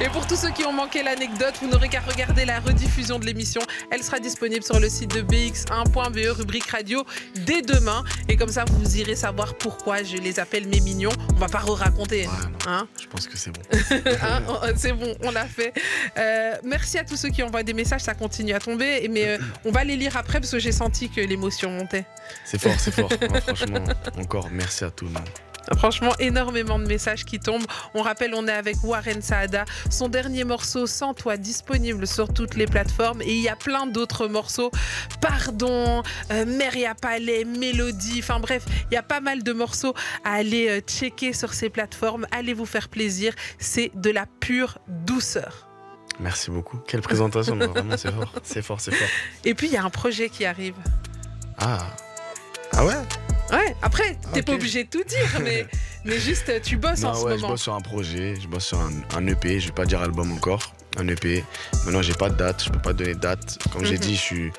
Et pour tous ceux qui ont manqué l'anecdote, vous n'aurez qu'à regarder la rediffusion de l'émission. Elle sera disponible sur le site de bx1.be, E, rubrique radio, dès demain. Et comme ça, vous irez savoir pourquoi je les appelle mes mignons. On va pas re-raconter. Ouais, Hein je pense que c'est bon. Hein, c'est bon, on l'a fait. Euh, merci à tous ceux qui envoient des messages, ça continue à tomber. Mais euh, on va les lire après parce que j'ai senti que l'émotion montait. C'est fort, c'est fort. Franchement, encore merci à tout le monde. Franchement, énormément de messages qui tombent. On rappelle, on est avec Warren Saada. Son dernier morceau, Sans toi, disponible sur toutes les plateformes. Et il y a plein d'autres morceaux. Pardon, euh, Meria Palais, Mélodie. Enfin bref, il y a pas mal de morceaux à aller euh, checker sur ces plateformes. Allez vous faire plaisir. C'est de la pure douceur. Merci beaucoup. Quelle présentation, vraiment, c'est fort. C'est fort, c'est fort. Et puis, il y a un projet qui arrive. Ah. Ah ouais? Ouais, après, t'es Ok. pas obligé de tout dire, mais, mais juste, tu bosses en ce ouais, je moment. bosse sur un projet, je bosse sur un, un EP, je vais pas dire album encore, un EP. Maintenant, j'ai pas de date, je peux pas donner de date. Comme j'ai Mhm. dit, je suis.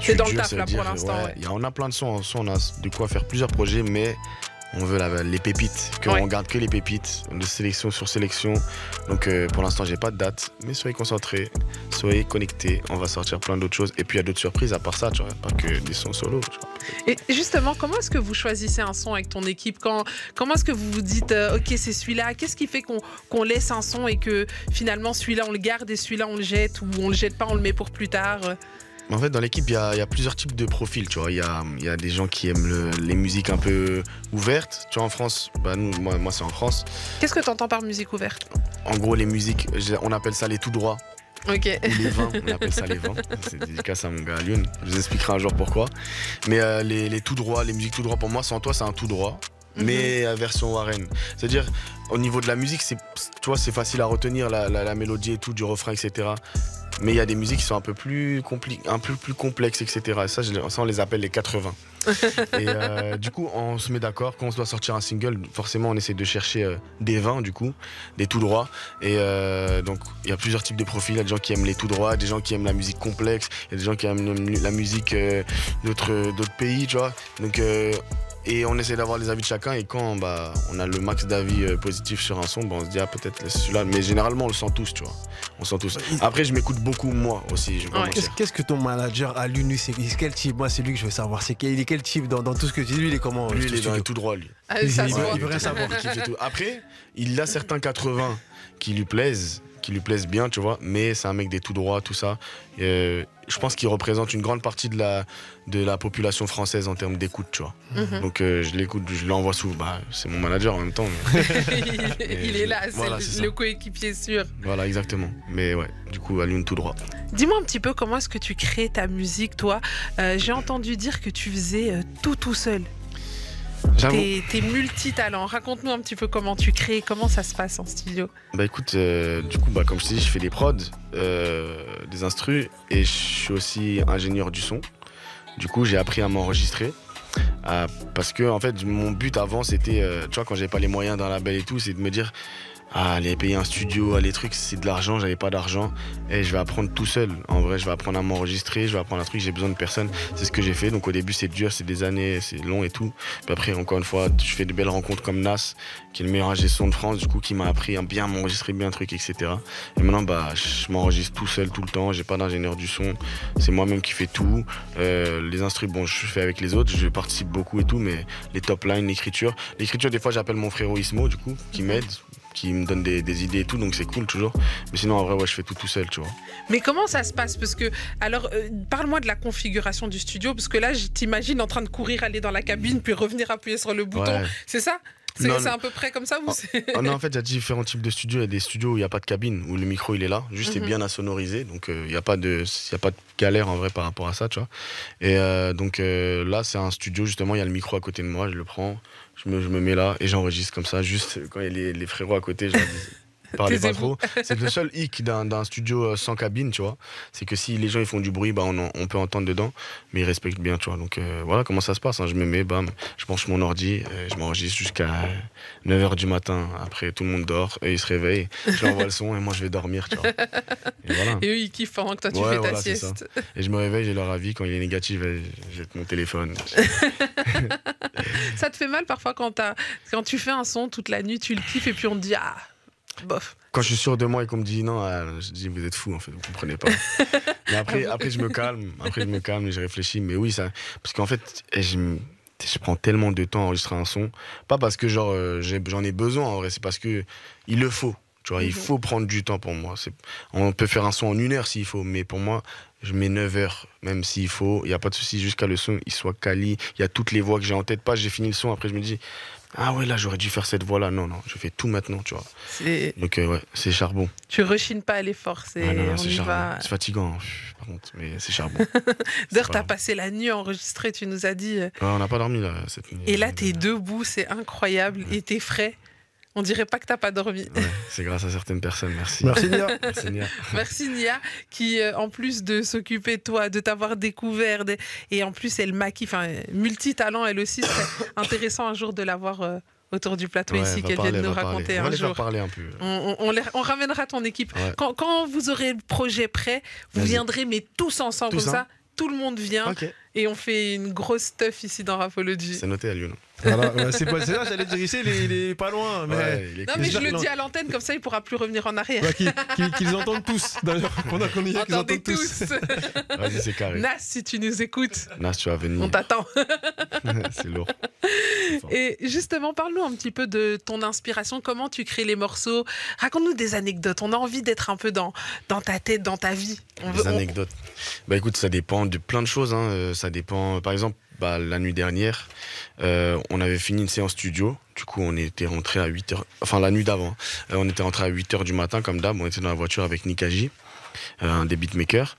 je C'est dans le dur, taf, ça veut là, pour l'instant, ouais. il y a- on a plein de sons, on a de quoi faire plusieurs projets, mais on veut la- les pépites, qu'on Ouais. garde que les pépites, de sélection sur sélection. Donc euh, pour l'instant, j'ai pas de date, mais soyez concentrés, soyez connectés, on va sortir plein d'autres choses. Et puis il y a d'autres surprises à part ça, tu vois, pas que des sons solo. tu vois. Et justement, comment est-ce que vous choisissez un son avec ton équipe? Quand, Comment est-ce que vous vous dites, euh, ok, c'est celui-là? Qu'est-ce qui fait qu'on laisse un son et que finalement celui-là on le garde et celui-là on le jette ou on le jette pas, on le met pour plus tard? En fait, dans l'équipe, il y, a il y a plusieurs types de profils. Tu vois, il y a, il y a des gens qui aiment le- les musiques un peu ouvertes. Tu vois, en France, bah nous, moi, moi c'est en France. Qu'est-ce que tu entends par musique ouverte? En gros, les musiques, on appelle ça les tout droits Ok. ou les vins. On appelle ça les vins. C'est dédicace à mon gars Lyon. Je vous expliquerai un jour pourquoi. Mais euh, les, les tout droits, les musiques tout droits, pour moi, sans toi, c'est un tout droit. Mhm. Mais euh, version Warren. C'est-à-dire, au niveau de la musique, c'est, tu vois, c'est facile à retenir la, la- la mélodie et tout, du refrain, etc. Mais il y a des musiques qui sont un peu plus, un peu plus complexes, etc. Ça, on les appelle les 80. et euh, du coup, on se met d'accord. Quand on doit sortir un single, forcément, on essaie de chercher euh, des vins, du coup, des tout droits. Et euh, donc, il y a plusieurs types de profils. Il y a des gens qui aiment les tout droits, des gens qui aiment la musique complexe, il y a des gens qui aiment la musique d'autres d'autres pays, tu vois. Donc, Et on essaie d'avoir les avis de chacun. Et quand bah, on a le max d'avis euh, positifs sur un son, bah, on se dit, ah, peut-être celui-là. Mais généralement, on le sent tous, tu vois. On le sent tous. Après, je m'écoute beaucoup, moi aussi. Je vais pas Ouais. mentir. Qu'est-ce qu'est-ce que ton manager à l'UNU, c'est c'est quel type? Moi, c'est lui que je veux savoir. C'est quel, il est quel type dans, dans tout ce que tu dis? Lui, il est comment Lui, euh, il est dans les tout droit, lui. Ah, Il- ça il se veut- voit. il veut rien savoir. Il tout. Après, il a certains 80 qui lui plaisent, qui lui plaisent bien, tu vois, mais c'est un mec des tout droits, tout ça. Euh, je pense qu'il représente une grande partie de la, de la population française en termes d'écoute, tu vois. Mhm. Donc euh, je l'écoute, je l'envoie souvent. Bah, c'est mon manager en même temps. mais- il, il est là, c'est Voilà, le- c'est ça. le coéquipier sûr. voilà, exactement. Mais ouais, du coup, Alioune tout droit. Dis-moi un petit peu comment est-ce que tu crées ta musique, toi? Euh, J'ai entendu dire que tu faisais euh, tout tout seul. T'es t'es multitalent. Raconte-nous un petit peu comment tu crées, comment ça se passe en studio. Bah écoute, euh, du coup, bah, comme je t'ai dit, je fais des prods, euh, des instrus, et je suis aussi ingénieur du son. Du coup, j'ai appris à m'enregistrer. euh, parce que en fait, mon but avant, c'était, euh, tu vois, quand j'avais pas les moyens d'un label et tout, c'est de me dire, ah, aller payer un studio, ah, les trucs, c'est de l'argent, j'avais pas d'argent, et je vais apprendre tout seul. En vrai, je vais apprendre à m'enregistrer, je vais apprendre un truc, j'ai besoin de personne. C'est ce que j'ai fait. Donc au début, c'est dur, c'est des années, c'est long et tout. Puis après, encore une fois, je fais de belles rencontres comme Nas, qui est le meilleur ingé son de France, du coup, qui m'a appris à bien m'enregistrer, bien truc, etc. Et maintenant, bah, je m'enregistre tout seul tout le temps, j'ai pas d'ingénieur du son, c'est moi-même qui fais tout. Euh, les instruments, bon, je fais avec les autres, je participe beaucoup et tout, mais les top lines, l'écriture. L'écriture, des fois, j'appelle mon frérot Ismo, du coup, qui m'aide, qui me donne des, des idées et tout, donc c'est cool toujours. Mais sinon, en vrai, ouais, je fais tout tout seul, tu vois. Mais comment ça se passe? Parce que, alors, euh, parle-moi de la configuration du studio, parce que là, je t'imagine en train de courir, aller dans la cabine, puis revenir appuyer sur le bouton. Ouais. C'est ça? C'est à peu près comme ça ou Ah non, en fait, il y a différents types de studios. Il y a des studios où il n'y a pas de cabine, où le micro il est là, juste c'est Mhm. bien à sonoriser. Donc euh, il n'y a, pas de- y a pas de galère en vrai par rapport à ça, tu vois. Et euh, donc euh, là, c'est un studio, justement, il y a le micro à côté de moi, je le prends, je me, je me mets là et j'enregistre comme ça, juste quand il y a les, les frérots à côté, je leur dis. Parlez pas Taisez-vous. trop. C'est le seul hic d'un studio euh, sans cabine, tu vois. C'est que si les gens ils font du bruit, bah, on, en- on peut entendre dedans, mais ils respectent bien, tu vois. Donc euh, voilà comment ça se passe. hein. Je me mets, bam, je branche mon ordi, euh, je m'enregistre jusqu'à 9h du matin. Après, tout le monde dort, et ils se réveillent. Je leur envoie le son et moi je vais dormir, tu vois. Et voilà. Et eux, ils kiffent pendant que toi, tu Ouais, fais ta voilà, sieste. Et je me réveille, j'ai leur avis. Quand il est négatif, je jette mon téléphone. Ça te fait mal parfois quand, quand tu fais un son toute la nuit, tu le kiffes, et puis on te dit, ah, bof. Quand je suis sûr de moi et qu'on me dit non, ah, je dis vous êtes fou en fait, vous comprenez pas. Mais après, après je me calme, après je me calme et je réfléchis. Mais oui, ça, parce qu'en fait, eh, je, je prends tellement de temps à enregistrer un son, pas parce que genre euh, j'en ai besoin en vrai, c'est parce que il le faut. Tu vois, il Mhm. faut prendre du temps pour moi. On peut faire un son en une heure s'il faut, mais pour moi, je mets 9 heures, même s'il faut. Il n'y a pas de souci jusqu'à le son, il soit quali. Il y a toutes les voix que j'ai en tête. Pas, j'ai fini le son, après je me dis, ah ouais, là j'aurais dû faire cette voix-là. Non, non, je fais tout maintenant, tu vois. C'est- Donc euh, ouais, c'est charbon. Tu rechines pas à l'effort, c'est Ah non, non, on c'est va. C'est fatigant, pff, par contre, mais c'est charbon. D'ailleurs, t'as passé la nuit enregistrée, tu nous as dit. euh, on n'a pas dormi là cette nuit. Et là, t'es debout, c'est incroyable, et t'es frais. On dirait pas que t'as pas dormi. Ouais, c'est grâce à certaines personnes, merci. Merci Nia. Merci, Nia. Merci Nia, qui euh, en plus de s'occuper de toi, de t'avoir découvert, de- et en plus elle maquille, enfin multitalent elle aussi, serait intéressant un jour de l'avoir euh, autour du plateau Ouais, ici, qu'elle vienne nous parler. raconter On va un faire jour. parler un peu. On, on- on les- on ramènera ton équipe. Ouais. Quand, quand vous aurez le projet prêt, vous Vas-y. viendrez, mais tous ensemble, Tous, comme ça, tout le monde vient et on fait une grosse stuff ici dans Rapology. c'est noté à Lyon. Voilà, ouais, c'est pas là, j'allais dire ici, il est, il est pas loin. Mais... Ouais, il est Non, cool. mais je le dis à l'antenne, comme ça il pourra plus revenir en arrière. Ouais, qu'ils entendent tous, d'ailleurs, pendant qu'on y est, qu'ils entendent tous. tous. Vas-y, c'est carré. Nas, si tu nous écoutes, Nas, tu vas on venir. t'attend. c'est lourd. Et justement, parle-nous un petit peu de ton inspiration, comment tu crées les morceaux? Raconte-nous des anecdotes. On a envie d'être un peu dans, dans ta tête, dans ta vie. On Des veut- on- anecdotes. Bah écoute, ça dépend de plein de choses. hein. Euh, Ça dépend, par exemple, bah, la nuit dernière, euh, on avait fini une séance studio. Du coup, on était rentré à 8h. Enfin, la nuit d'avant. Euh, on était rentré à 8h du matin, comme d'hab. On était dans la voiture avec Nikaji, euh, un des beatmakers.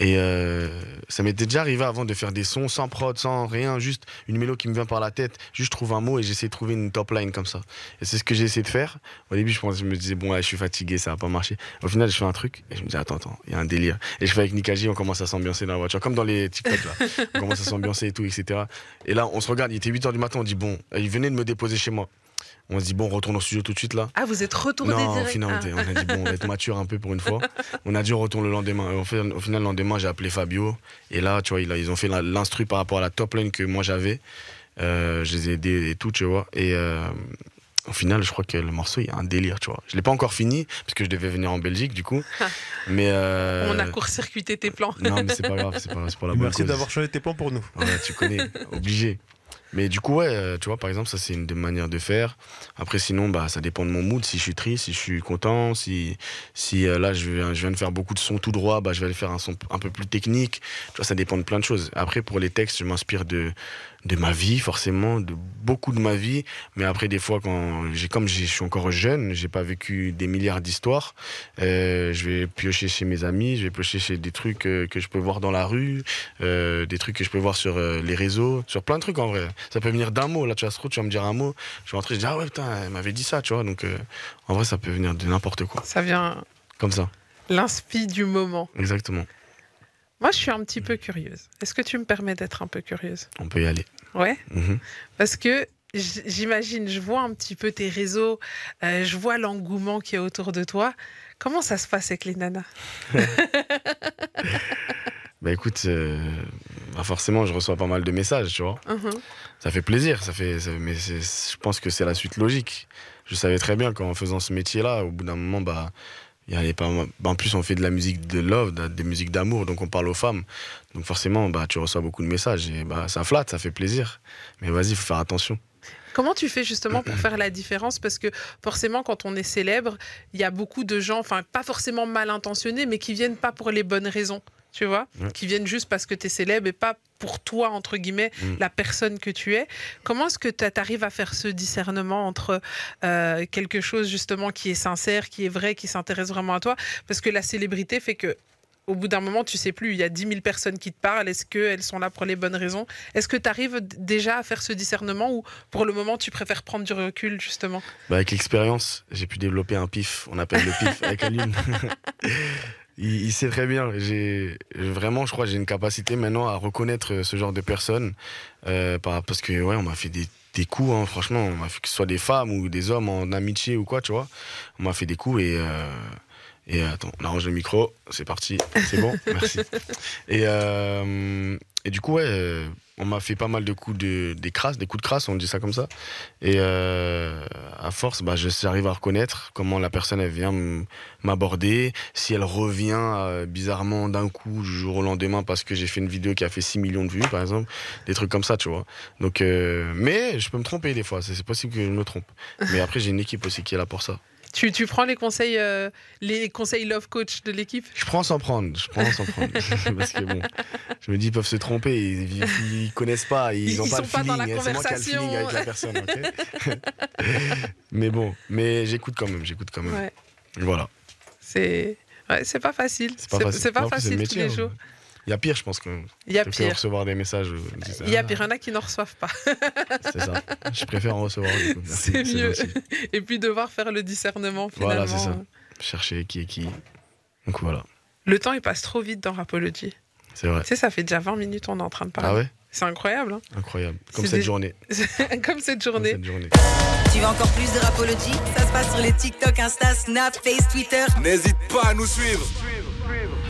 Et euh, ça m'était déjà arrivé avant de faire des sons sans prod, sans rien, juste une mélodie qui me vient par la tête. Juste je trouve un mot et j'essaie de trouver une top line comme ça. Et c'est ce que j'ai essayé de faire. Au début, je, je me disais, bon, je suis fatigué, ça va pas marcher. Au final, je fais un truc et je me dis, attends, attends, il y a un délire. Et je fais avec Nikaji, on commence à s'ambiancer dans la voiture, comme dans les TikTok là. on commence à s'ambiancer et tout, etc. Et là, on se regarde, il était 8h du matin, on dit, bon, il venait de me déposer chez moi. On se dit, bon, on retourne au studio tout de suite là. Ah, vous êtes retourné Non, au direct final, on, Ah. on a dit, bon, on va être mature un peu pour une fois. On a dit, on retourne le lendemain. Et au final, au final, le lendemain, j'ai appelé Fabio. Et là, tu vois, ils ont fait l'instru par rapport à la top line que moi j'avais. Euh, je les ai aidés et tout, tu vois. Et euh, au final, je crois que le morceau, il y a un délire, tu vois. Je l'ai pas encore fini, parce que je devais venir en Belgique, du coup. mais. euh, On a court-circuité tes plans. Non, mais c'est pas grave, c'est pas- c'est pour la bonne Merci d'avoir changé tes plans pour nous. Ouais, tu connais, obligé. Mais du coup, ouais, euh, tu vois, par exemple, ça c'est une des manières de faire. Après, sinon, bah, ça dépend de mon mood. Si je suis triste, si je suis content, si, si euh, là je viens, je viens de faire beaucoup de sons tout droit, bah, je vais aller faire un son un peu plus technique. Tu vois, ça dépend de plein de choses. Après, pour les textes, je m'inspire de, de ma vie, forcément, de beaucoup de ma vie. Mais après, des fois, quand j'ai, comme je suis encore jeune, j'ai pas vécu des milliards d'histoires, euh, je vais piocher chez mes amis, je vais piocher chez des trucs euh, que je peux voir dans la rue, euh, des trucs que je peux voir sur les réseaux, sur plein de trucs en vrai. Ça peut venir d'un mot, là tu vas se tu vas me dire un mot, je vais rentrer, je dis ah ouais putain, elle m'avait dit ça, tu vois. Donc en vrai, ça peut venir de n'importe quoi, Ça vient comme ça, l'inspi du moment. exactement. Moi, je suis un petit peu curieuse. Est-ce que tu me permets d'être un peu curieuse? On peut y aller. Ouais. Mhm. Parce que j'imagine, je vois un petit peu tes réseaux, euh, je vois l'engouement qui est autour de toi. Comment ça se passe avec les nanas? Bah écoute, euh, bah forcément, je reçois pas mal de messages, tu vois. Mhm. Ça fait plaisir, ça fait, ça- mais je pense que c'est la suite logique. Je savais très bien qu'en faisant ce métier-là, au bout d'un moment, bah, y pas, en plus on fait de la musique de love, de- des musiques d'amour, donc on parle aux femmes. Donc forcément, bah, tu reçois beaucoup de messages et bah, ça flatte, ça fait plaisir. Mais vas-y, faut faire attention. Comment tu fais justement pour faire la différence? Parce que forcément, quand on est célèbre, il y a beaucoup de gens, enfin pas forcément mal intentionnés, mais qui viennent pas pour les bonnes raisons, tu vois Ouais. Qui viennent juste parce que tu es célèbre et pas pour toi, entre guillemets, Mm. la personne que tu es. Comment est-ce que tu arrives à faire ce discernement entre euh, quelque chose justement qui est sincère, qui est vrai, qui s'intéresse vraiment à toi? Parce que la célébrité fait que au bout d'un moment, tu sais plus, il y a 10 000 personnes qui te parlent, est-ce qu'elles sont là pour les bonnes raisons? Est-ce que tu arrives déjà à faire ce discernement ou pour le moment, tu préfères prendre du recul, justement? Bah, avec l'expérience, j'ai pu développer un pif. On appelle le pif avec Aline. il, il sait très bien. J'ai vraiment, je crois, que j'ai une capacité maintenant à reconnaître ce genre de personnes euh, par- parce que ouais, on m'a fait des des coups, hein, franchement, on m'a fait que ce soit des femmes ou des hommes en amitié ou quoi, tu vois. On m'a fait des coups et euh, et euh, attends, on arrange le micro, c'est parti, c'est bon, merci. Et euh, et du coup, ouais, euh, on m'a fait pas mal de coups de des crasses, des coups de crasse, on dit ça comme ça. Et euh, à force, bah, je- j'arrive à reconnaître comment la personne vient m'aborder, si elle revient euh, bizarrement d'un coup du jour au lendemain parce que j'ai fait une vidéo qui a fait 6 millions de vues, par exemple, des trucs comme ça, tu vois. Donc, euh, mais je peux me tromper des fois, c'est possible que je me trompe. Mais après, j'ai une équipe aussi qui est là pour ça. Tu, tu prends les conseils, euh, les conseils love coach de l'équipe? Je prends sans prendre, je prends sans prendre. Parce que bon, je me dis, ils peuvent se tromper, ils, ils, connaissent pas, ils n'ont pas sont le pas dans feeling. la hein, C'est moi qui ai le feeling avec la personne, ok Mais bon, mais j'écoute quand même, j'écoute quand même. Ouais. Voilà. C'est ouais, pas facile. C'est pas facile. Pas facile le tous les hein. jours. Il y a pire, je pense que. Il y a Je préfère pire. recevoir des messages. euh, Il y a ah, pire, il y en a qui n'en reçoivent pas. C'est ça. Je préfère en recevoir. C'est mieux. Et puis devoir faire le discernement finalement. Voilà, c'est ça. Chercher qui est qui. Donc voilà, Le temps il passe trop vite dans Rapology. c'est vrai. Tu sais, ça fait déjà 20 minutes on est en train de Ah parler. ouais? C'est incroyable. hein. Incroyable. Comme cette des- journée. Comme cette Comme journée. cette journée. Tu veux encore plus de Rapology? Ça se passe sur les TikTok, Insta, Snap, Face, Twitter. N'hésite pas à nous suivre.